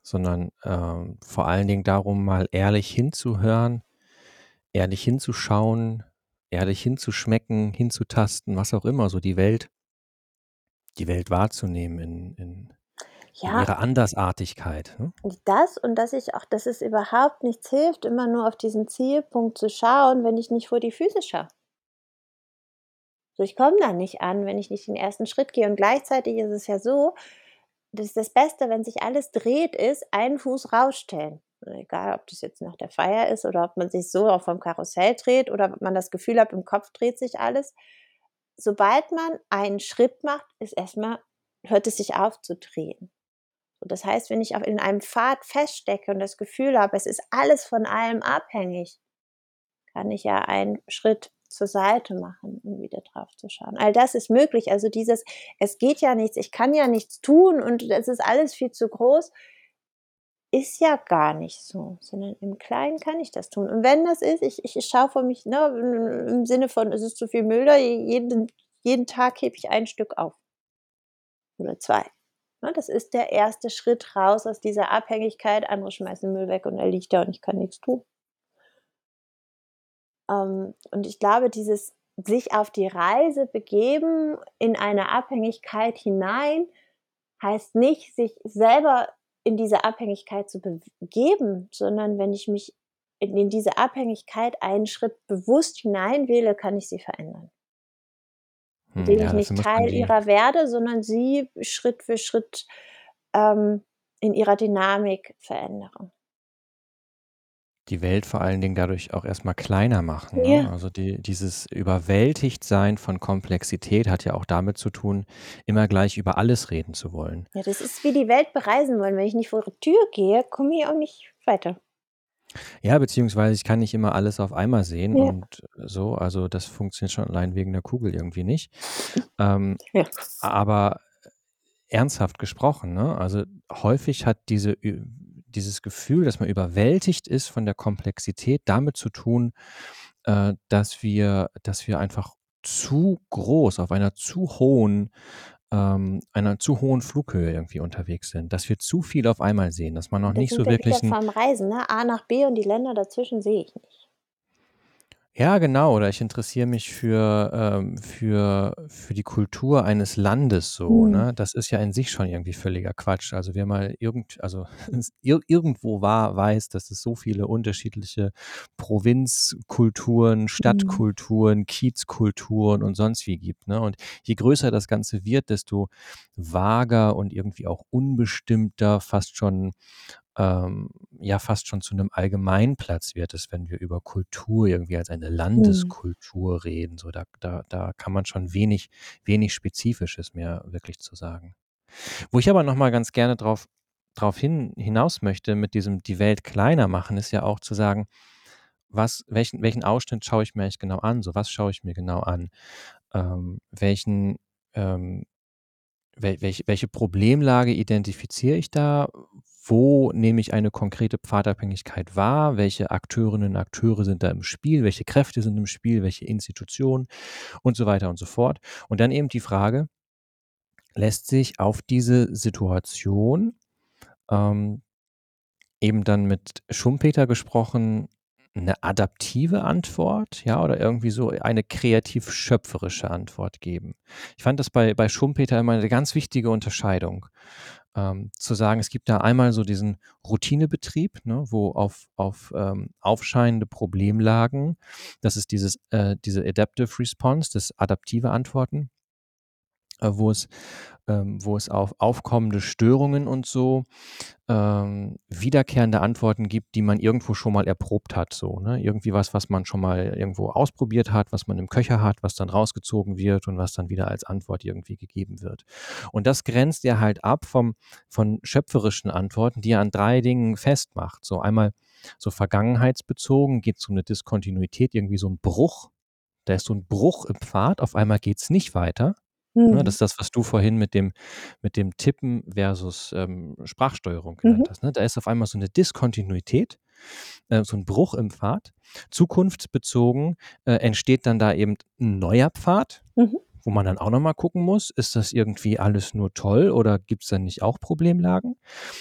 sondern, ähm, vor allen Dingen darum, mal ehrlich hinzuhören, ehrlich hinzuschauen, ehrlich hinzuschmecken, hinzutasten, was auch immer, so die Welt die Welt wahrzunehmen in in Ja. ihrer Andersartigkeit, ne? Das und dass ich auch dass es überhaupt nichts hilft, immer nur auf diesen Zielpunkt zu schauen, wenn ich nicht vor die Füße schaue. So, ich komme da nicht an, wenn ich nicht den ersten Schritt gehe und gleichzeitig ist es ja so, dass das Beste, wenn sich alles dreht, ist, einen Fuß rausstellen. Egal, ob das jetzt nach der Feier ist oder ob man sich so auch vom Karussell dreht oder ob man das Gefühl hat, im Kopf dreht sich alles. Sobald man einen Schritt macht, ist erst mal hört es sich auf zu drehen. Und das heißt, wenn ich auch in einem Pfad feststecke und das Gefühl habe, es ist alles von allem abhängig, kann ich ja einen Schritt zur Seite machen, um wieder drauf zu schauen. All das ist möglich. Also dieses, es geht ja nichts, ich kann ja nichts tun und es ist alles viel zu groß, ist ja gar nicht so, sondern im Kleinen kann ich das tun. Und wenn das ist, ich, ich, schaue vor mich, ne, im Sinne von, es ist zu viel Müll da, jeden, jeden Tag hebe ich ein Stück auf. Oder zwei. Ne, das ist der erste Schritt raus aus dieser Abhängigkeit. Andere schmeißen Müll weg und er liegt da und ich kann nichts tun. Ähm, und ich glaube, dieses sich auf die Reise begeben in eine Abhängigkeit hinein, heißt nicht, sich selber in diese Abhängigkeit zu begeben, sondern wenn ich mich in, in diese Abhängigkeit einen Schritt bewusst hineinwähle, kann ich sie verändern. Hm, Indem ja, ich nicht Teil ihrer werde, sondern sie Schritt für Schritt ähm, in ihrer Dynamik verändere. die Welt vor allen Dingen dadurch auch erst mal kleiner machen, ne? Ja. Also, die dieses Überwältigtsein von Komplexität hat ja auch damit zu tun, immer gleich über alles reden zu wollen. Ja, das ist wie die Welt bereisen wollen. Wenn ich nicht vor die Tür gehe, komme ich auch nicht weiter. Ja, beziehungsweise ich kann nicht immer alles auf einmal sehen Ja. und so. Also, das funktioniert schon allein wegen der Kugel irgendwie nicht. Ähm, Ja. aber ernsthaft gesprochen, ne? Also, häufig hat diese Ü dieses Gefühl, dass man überwältigt ist von der Komplexität, damit zu tun, äh, dass wir dass wir einfach zu groß auf einer zu hohen ähm, einer zu hohen Flughöhe irgendwie unterwegs sind, dass wir zu viel auf einmal sehen, dass man noch Da nicht so wirklich 'n vom Reisen, ne? A nach B und die Länder dazwischen sehe ich nicht. Ja, genau. Oder ich interessiere mich für ähm, für für die Kultur eines Landes so, Mhm. ne? Das ist ja in sich schon irgendwie völliger Quatsch. Also, wer mal irgend also, (laughs) ir irgendwo war, weiß, dass es so viele unterschiedliche Provinzkulturen, Mhm. Stadtkulturen, Kiezkulturen und sonst wie gibt, ne? Und je größer das Ganze wird, desto vager und irgendwie auch unbestimmter, fast schon ähm, ja, fast schon zu 'nem Allgemeinplatz wird es, wenn wir über Kultur irgendwie als eine Mhm. Landeskultur reden. So, da da da kann man schon wenig wenig Spezifisches mehr wirklich zu sagen. Wo ich aber noch mal ganz gerne drauf drauf hin hinaus möchte mit diesem die Welt kleiner machen, ist ja auch zu sagen, was welchen welchen Ausschnitt schaue ich mir eigentlich genau an? So, was schaue ich mir genau an? Ähm, welchen ähm, wel welche welche Problemlage identifiziere ich da? Wo nehme ich eine konkrete Pfadabhängigkeit wahr? Welche Akteurinnen und Akteure sind da im Spiel? Welche Kräfte sind im Spiel? Welche Institutionen? Und so weiter und so fort. Und dann eben die Frage lässt sich auf diese Situation, ähm, eben dann mit Schumpeter gesprochen, 'ne adaptive Antwort, ja, oder irgendwie so eine kreativ-schöpferische Antwort geben? Ich fand das bei bei Schumpeter immer 'ne ganz wichtige Unterscheidung, ähm, zu sagen, es gibt da einmal so diesen Routinebetrieb, ne, wo auf auf, ähm, aufscheinende Problemlagen das ist dieses äh, diese Adaptive Response, das adaptive Antworten äh, wo es ähm, wo es auf aufkommende Störungen und so, ähm, wiederkehrende Antworten gibt, die man irgendwo schon mal erprobt hat so, ne? Irgendwie was, was man schon mal irgendwo ausprobiert hat, was man im Köcher hat, was dann rausgezogen wird und was dann wieder als Antwort irgendwie gegeben wird. Und das grenzt er halt ab vom von schöpferischen Antworten, die er an 3 Dingen festmacht. So einmal so vergangenheitsbezogen geht's um 'ne Diskontinuität, irgendwie so 'n Bruch. Da ist so 'n Bruch im Pfad, auf einmal geht's nicht weiter, ne? Das Mhm. ist das, was du vorhin mit dem mit dem Tippen versus, ähm, Sprachsteuerung genannt Mhm. hast, ne? Da ist auf einmal so 'ne Diskontinuität, äh, so 'n Bruch im Pfad. Zukunftsbezogen, äh, entsteht dann da eben 'n neuer Pfad, Mhm. Wo man dann auch noch mal gucken muss, ist das irgendwie alles nur toll oder gibt's da nicht auch Problemlagen?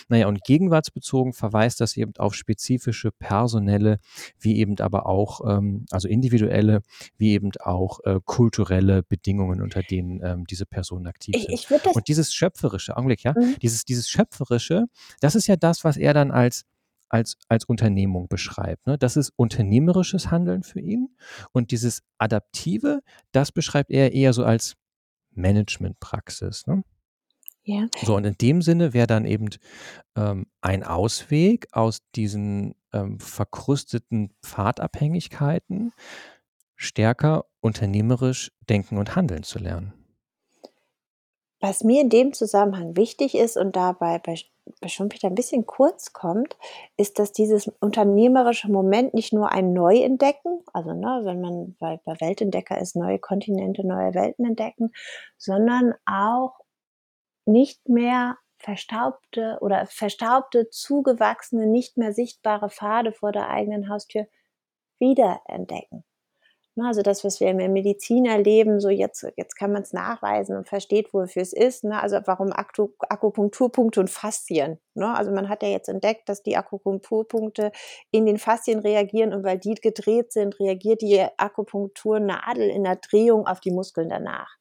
Na ja, und gegenwartsbezogen verweist das eben auf spezifische personelle, wie eben aber auch ähm, also individuelle, wie eben auch, äh, kulturelle Bedingungen, unter denen, ähm, diese Personen aktiv Ich sind. ich das Und dieses schöpferische Augenblick, ja, Mhm. dieses dieses Schöpferische, das ist ja das, was er dann als als als Unternehmung beschreibt, ne? Das ist unternehmerisches Handeln für ihn. Und dieses Adaptive, das beschreibt er eher so als Managementpraxis, ne? Ja. So, und in dem Sinne wäre dann eben, ähm, ein Ausweg aus diesen, ähm, verkrusteten Pfadabhängigkeiten, stärker unternehmerisch denken und handeln zu lernen. Was mir in dem Zusammenhang wichtig ist und dabei bei Schumpeter 'n bisschen kurz kommt, ist, dass dieses unternehmerische Moment nicht nur ein Neuentdecken also, ne, wenn man bei bei Weltentdecker ist, neue Kontinente, neue Welten entdecken, sondern auch nicht mehr verstaubte oder verstaubte, zugewachsene, nicht mehr sichtbare Pfade vor der eigenen Haustür wiederentdecken. Ne, also das, was wir in der Medizin erleben, so jetzt jetzt kann man's nachweisen und versteht, wofür es ist, ne? Also, warum Aktu Akupunkturpunkte und Faszien, ne? Also, man hat ja jetzt entdeckt, dass die Akupunkturpunkte in den Faszien reagieren und weil die gedreht sind, reagiert die Akupunkturnadel in der Drehung auf die Muskeln danach.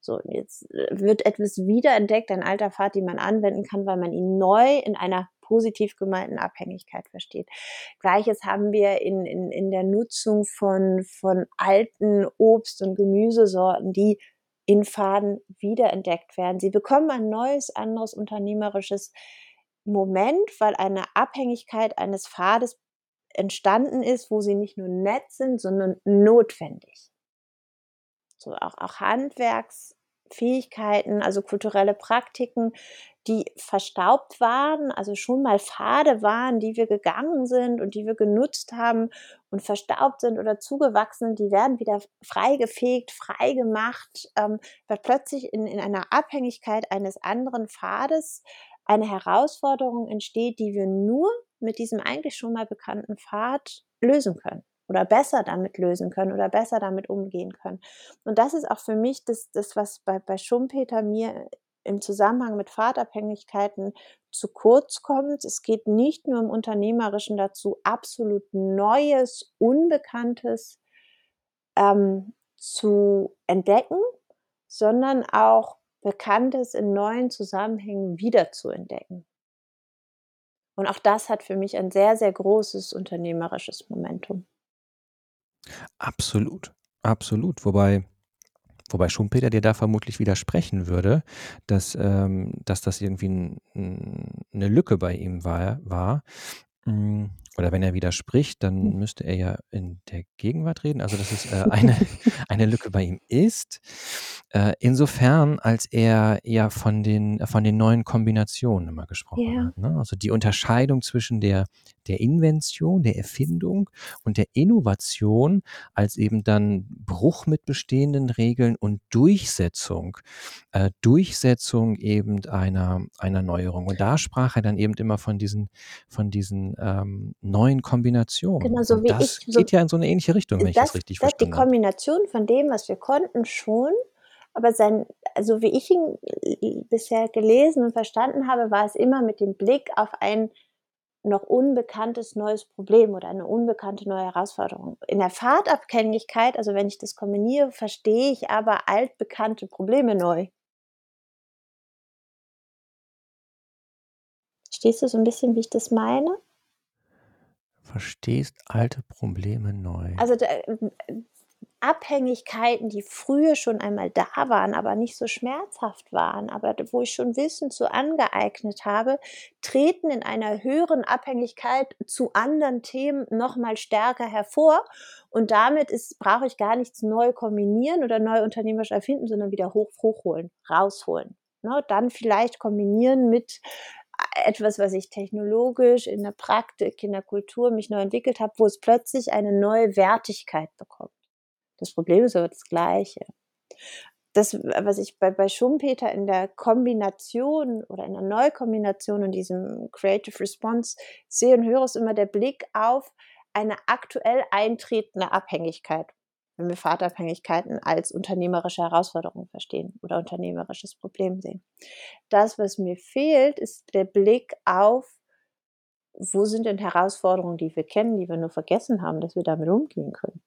So, jetzt, äh, wird etwas wiederentdeckt, ein alter Pfad, den man anwenden kann, weil man ihn neu in einer positiv gemeinten Abhängigkeit versteht. Gleiches haben wir in in in der Nutzung von von alten Obst und Gemüsesorten, die in Pfaden wiederentdeckt werden. Sie bekommen ein neues, anderes unternehmerisches Moment, weil eine Abhängigkeit eines Pfades entstanden ist, wo sie nicht nur nett sind, sondern notwendig. So auch auch Handwerks Fähigkeiten, also kulturelle Praktiken, die verstaubt waren, also schon mal Pfade waren, die wir gegangen sind und die wir genutzt haben und verstaubt sind oder zugewachsen, die werden wieder freigefegt, freigemacht, ähm, weil plötzlich in, in einer Abhängigkeit eines anderen Pfades eine Herausforderung entsteht, die wir nur mit diesem eigentlich schon mal bekannten Pfad lösen können oder besser damit lösen können oder besser damit umgehen können. Und das ist auch für mich das, das was bei, bei Schumpeter mir im Zusammenhang mit Fahrtabhängigkeiten zu kurz kommt. Es geht nicht nur im Unternehmerischen dazu, absolut Neues, Unbekanntes ähm, zu entdecken, sondern auch Bekanntes in neuen Zusammenhängen wiederzuentdecken. Und auch das hat für mich ein sehr, sehr großes unternehmerisches Momentum. Absolut, absolut. Wobei Wobei Schumpeter dir da vermutlich widersprechen würde, dass, ähm, dass das irgendwie n, n, eine Lücke bei ihm war, war. Oder wenn er widerspricht, dann hm. müsste er ja in der Gegenwart reden. Also, dass es äh, (laughs) eine, (laughs) eine Lücke bei ihm ist. Äh, insofern, als er ja von den, von den neuen Kombinationen immer gesprochen ja. hat. Ne? Also die Unterscheidung zwischen der, der Invention, der Erfindung und der Innovation als eben dann Bruch mit bestehenden Regeln und Durchsetzung, äh, Durchsetzung eben einer, einer Neuerung. Und da sprach er dann eben immer von diesen, von diesen ähm, neuen Kombinationen. Genau, so wie das ich. So geht ja in so eine ähnliche Richtung, wenn das, ich das richtig das verstanden Die Kombination von dem, was wir konnten, schon. Aber sein, also wie ich ihn äh, bisher gelesen und verstanden habe, war es immer mit dem Blick auf ein noch unbekanntes neues Problem oder eine unbekannte neue Herausforderung. In der Fahrtabhängigkeit, also wenn ich das kombiniere, verstehe ich aber altbekannte Probleme neu. Verstehst du so ein bisschen, wie ich das meine? Verstehst alte Probleme neu. Also äh, Abhängigkeiten, die früher schon einmal da waren, aber nicht so schmerzhaft waren, aber wo ich schon Wissen zu angeeignet habe, treten in einer höheren Abhängigkeit zu anderen Themen noch mal stärker hervor. Und damit brauche ich gar nichts neu kombinieren oder neu unternehmerisch erfinden, sondern wieder hoch, hochholen, rausholen. Ne? Dann vielleicht kombinieren mit etwas, was ich technologisch in der Praktik, in der Kultur mich neu entwickelt habe, wo es plötzlich eine neue Wertigkeit bekommt. Das Problem ist aber das Gleiche. Das, was ich bei, bei Schumpeter in der Kombination oder in der Neukombination und diesem Creative Response sehe und höre, ist immer der Blick auf eine aktuell eintretende Abhängigkeit wenn wir Vaterabhängigkeiten als unternehmerische Herausforderung verstehen oder unternehmerisches Problem sehen. Das, was mir fehlt, ist der Blick auf, wo sind denn Herausforderungen, die wir kennen, die wir nur vergessen haben, dass wir damit umgehen können.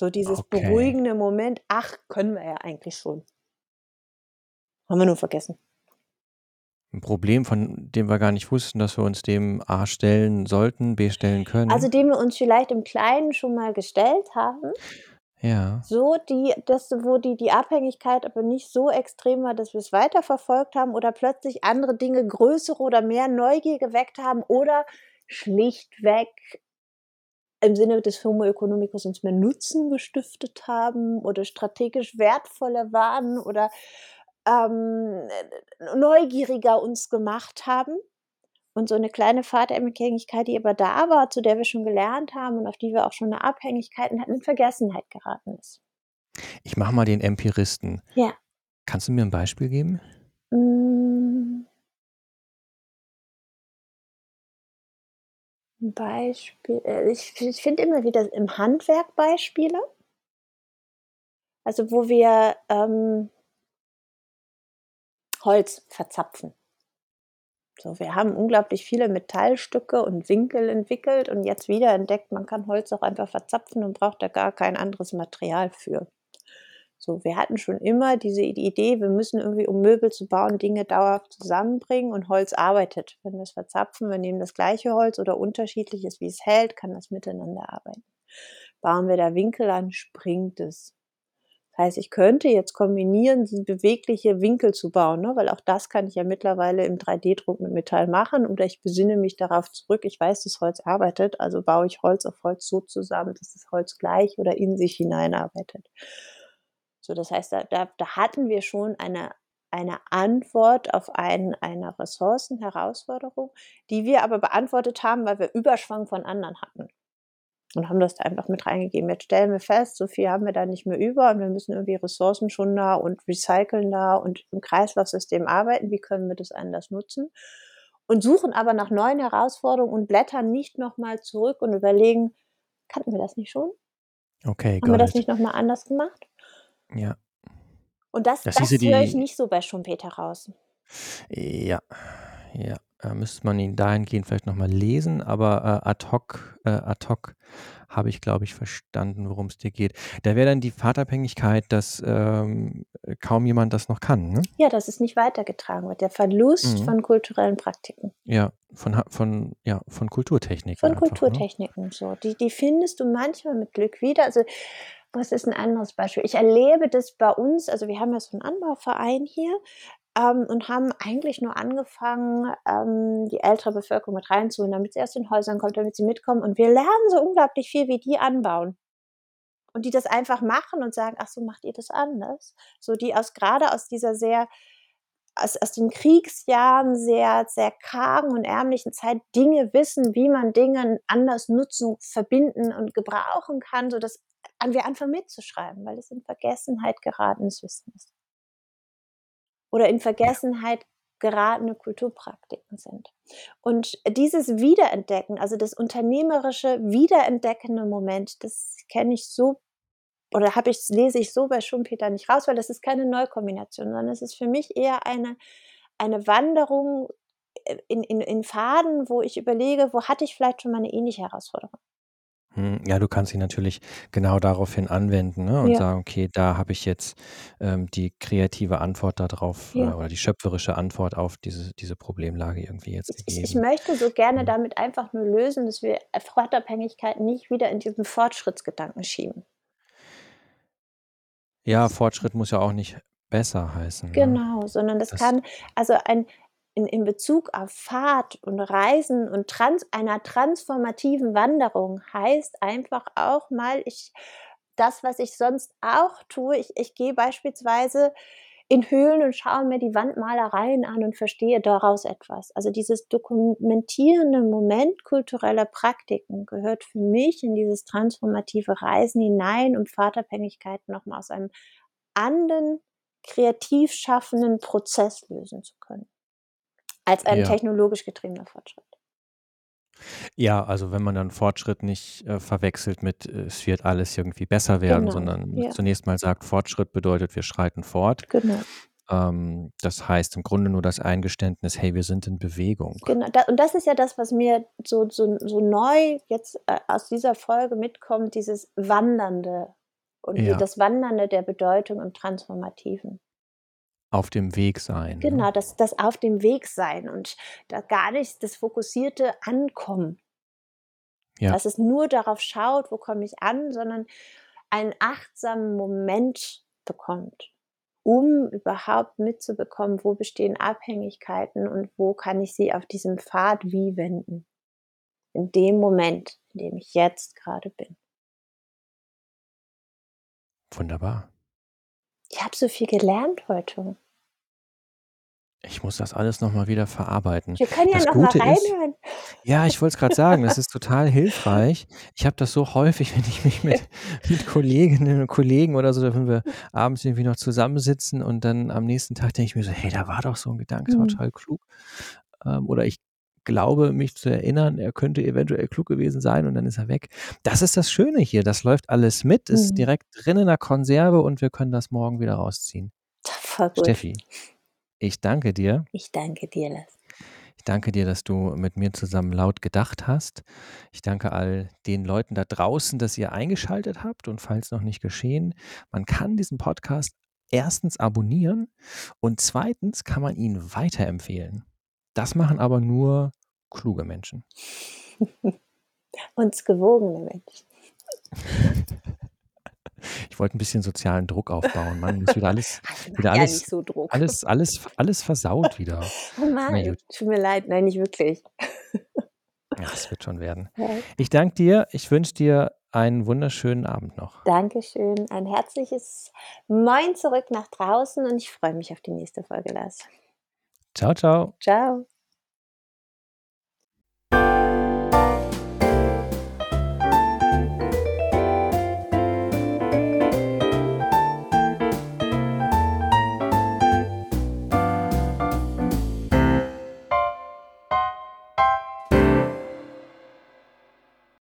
So dieses okay. beruhigende Moment, ach, können wir ja eigentlich schon. Haben wir nur vergessen ein Problem, von dem wir gar nicht wussten, dass wir uns dem A stellen sollten, B stellen können? Also dem wir uns vielleicht im Kleinen schon mal gestellt haben. Ja. So, die, das, wo die, die Abhängigkeit aber nicht so extrem war, dass wir es weiterverfolgt haben oder plötzlich andere Dinge größere oder mehr Neugier geweckt haben oder schlichtweg im Sinne des Homo economicus uns mehr Nutzen gestiftet haben oder strategisch wertvoller waren oder ähm, neugieriger uns gemacht haben. Und so eine kleine Vaterabhängigkeit, die aber da war, zu der wir schon gelernt haben und auf die wir auch schon eine Abhängigkeit hatten, in Vergessenheit geraten ist. Ich mache mal den Empiristen. Ja. Kannst du mir ein Beispiel geben? Hm. Ein Beispiel. Äh, ich, ich finde immer wieder im Handwerk Beispiele. Also wo wir ähm, Holz verzapfen. So, wir haben unglaublich viele Metallstücke und Winkel entwickelt und jetzt wieder entdeckt, man kann Holz auch einfach verzapfen und braucht da gar kein anderes Material für. So, wir hatten schon immer diese Idee, wir müssen irgendwie, um Möbel zu bauen, Dinge dauerhaft zusammenbringen und Holz arbeitet. Wenn wir es verzapfen, wir nehmen das gleiche Holz oder unterschiedliches, wie es hält, kann das miteinander arbeiten. Bauen wir da Winkel an, springt es. Das heißt, ich könnte jetzt kombinieren, bewegliche Winkel zu bauen, ne? weil auch das kann ich ja mittlerweile im 3D-Druck mit Metall machen oder ich besinne mich darauf zurück, ich weiß, dass Holz arbeitet, also baue ich Holz auf Holz so zusammen, dass das Holz gleich oder in sich hineinarbeitet. So, das heißt, da, da, da hatten wir schon eine, eine Antwort auf ein, eine Ressourcenherausforderung, die wir aber beantwortet haben, weil wir Überschwang von anderen hatten. Und haben das da einfach mit reingegeben. Jetzt stellen wir fest, so viel haben wir da nicht mehr über und wir müssen irgendwie Ressourcen schon da und recyceln da und im Kreislaufsystem arbeiten. Wie können wir das anders nutzen? Und suchen aber nach neuen Herausforderungen und blättern nicht nochmal zurück und überlegen, kannten wir das nicht schon? Okay, Haben wir das it. nicht nochmal anders gemacht? Ja. Und das, Das das höre ich nicht so bei Schumpeter raus. Ja, ja. Da müsste man ihn dahingehend vielleicht noch mal lesen, aber, äh, ad hoc äh, ad hoc habe ich, glaube ich, verstanden, worum es dir geht. Da wäre dann die Pfadabhängigkeit, dass, ähm, kaum jemand das noch kann, ne? Ja, dass es nicht weitergetragen wird. Der Verlust Mhm. von kulturellen Praktiken. Ja, von von ja, von Kulturtechniken Von einfach, ne? Kulturtechniken so. Die die findest du manchmal mit Glück wieder. Also, was ist ein anderes Beispiel? Ich erlebe das bei uns also, wir haben ja so 'n Anbauverein hier, ähm, und haben eigentlich nur angefangen, ähm, die ältere Bevölkerung mit reinzuholen, damit sie aus den Häusern kommt, damit sie mitkommen. Und wir lernen so unglaublich viel, wie die anbauen. Und die das einfach machen und sagen: „Ach so, macht ihr das anders?“ So, die aus grade aus dieser sehr aus aus den Kriegsjahren sehr, sehr kargen und ärmlichen Zeit Dinge wissen, wie man Dinge anders nutzen, verbinden und gebrauchen kann, sodass wir anfangen mitzuschreiben, weil es in Vergessenheit geratenes Wissen ist. Oder in. Vergessenheit geratene Kulturpraktiken sind. Und dieses Wiederentdecken, also das unternehmerische wiederentdeckende Moment, das kenne ich so oder habe ich lese ich so bei Schumpeter nicht raus, weil das ist keine Neukombination, sondern es ist für mich eher eine eine Wanderung, äh, in in in Pfaden, wo ich überlege, wo hatte ich vielleicht schon mal 'ne ähnliche Herausforderung? Mhm, ja, du kannst ihn natürlich genau daraufhin anwenden, ne, und Ja. sagen: „Okay, da habe ich jetzt, ähm, die kreative Antwort da drauf, äh, Ja. oder die schöpferische Antwort auf diese diese Problemlage irgendwie jetzt Ich ich ich gegeben.“ möchte so gerne Mhm. damit einfach nur lösen, dass wir Pfadabhängigkeit nicht wieder in diesen Fortschrittsgedanken schieben. Ja, Fortschritt muss ja auch nicht besser heißen, ne? Genau, sondern das Das kann also ein in in Bezug auf Fahrt und Reisen und trans einer transformativen Wanderung heißt einfach auch mal, ich das, was ich sonst auch tue, ich ich gehe beispielsweise in Höhlen und schaue mir die Wandmalereien an und verstehe daraus etwas. Also, dieses dokumentierende Moment kultureller Praktiken gehört für mich in dieses transformative Reisen hinein, um Pfadabhängigkeit noch mal aus einem anderen kreativ schaffenden Prozess lösen zu können als ein Ja. technologisch getriebener Fortschritt. Ja, also, wenn man dann Fortschritt nicht, äh, verwechselt mit, äh, es wird alles irgendwie besser werden, Genau, sondern ja. zunächst mal sagt, Fortschritt bedeutet, wir schreiten fort. Genau. Ähm, das heißt im Grunde nur das Eingeständnis: „Hey, wir sind in Bewegung.“ Genau, da und das ist ja das, was mir so so so neu jetzt, äh, aus dieser Folge mitkommt, dieses Wandernde und Ja. das Wandernde der Bedeutung im Transformativen. Auf dem Weg sein, ne? Genau, das das auf dem Weg sein und da gar nicht das fokussierte Ankommen. Ja. Dass es nur darauf schaut, wo komme ich an, sondern einen achtsamen Moment bekommt, um überhaupt mitzubekommen, wo bestehen Abhängigkeiten und wo kann ich sie auf diesem Pfad wie wenden. In dem Moment, in dem ich jetzt grade bin. Wunderbar. Ich habe so viel gelernt heute. Ich muss das alles noch mal wieder verarbeiten. Wir können ja Das noch mal Gute ist reinhören. ja, ich wollte es grad sagen, das ist total hilfreich. Ich habe das so häufig, wenn ich mich mit (laughs) mit Kolleginnen und Kollegen oder so wenn wir abends irgendwie noch zusammensitzen und dann am nächsten Tag denke ich mir so: „Hey, da war doch so 'n Gedanke Mhm. total klug.“ Ähm, oder ich glaube, mich zu erinnern, er könnte eventuell klug gewesen sein und dann ist er weg. Das ist das Schöne hier, das läuft alles mit, ist Mhm. direkt drin in der Konserve und wir können das morgen wieder rausziehen. Voll gut. Steffi, ich danke dir. Ich danke dir, Lars. Ich danke dir, dass du mit mir zusammen laut gedacht hast. Ich danke all den Leuten da draußen, dass ihr eingeschaltet habt und falls noch nicht geschehen, man kann diesen Podcast 1. abonnieren und 2. kann man ihn weiterempfehlen. Das machen aber nur kluge Menschen. (laughs) Uns gewogene Menschen. (laughs) Ich wollte 'n bisschen sozialen Druck aufbauen. Mann, muss wieder alles (laughs) wieder alles so alles alles alles versaut wieder. Oh Mann, tut mir leid. Nein, nicht wirklich. Ja, es wird schon werden. Ich danke dir. Ich wünsche dir einen wunderschönen Abend noch. Dankeschön. Ein herzliches Moin zurück nach draußen und ich freue mich auf die nächste Folge, Lars. Ciao, ciao. Ciao.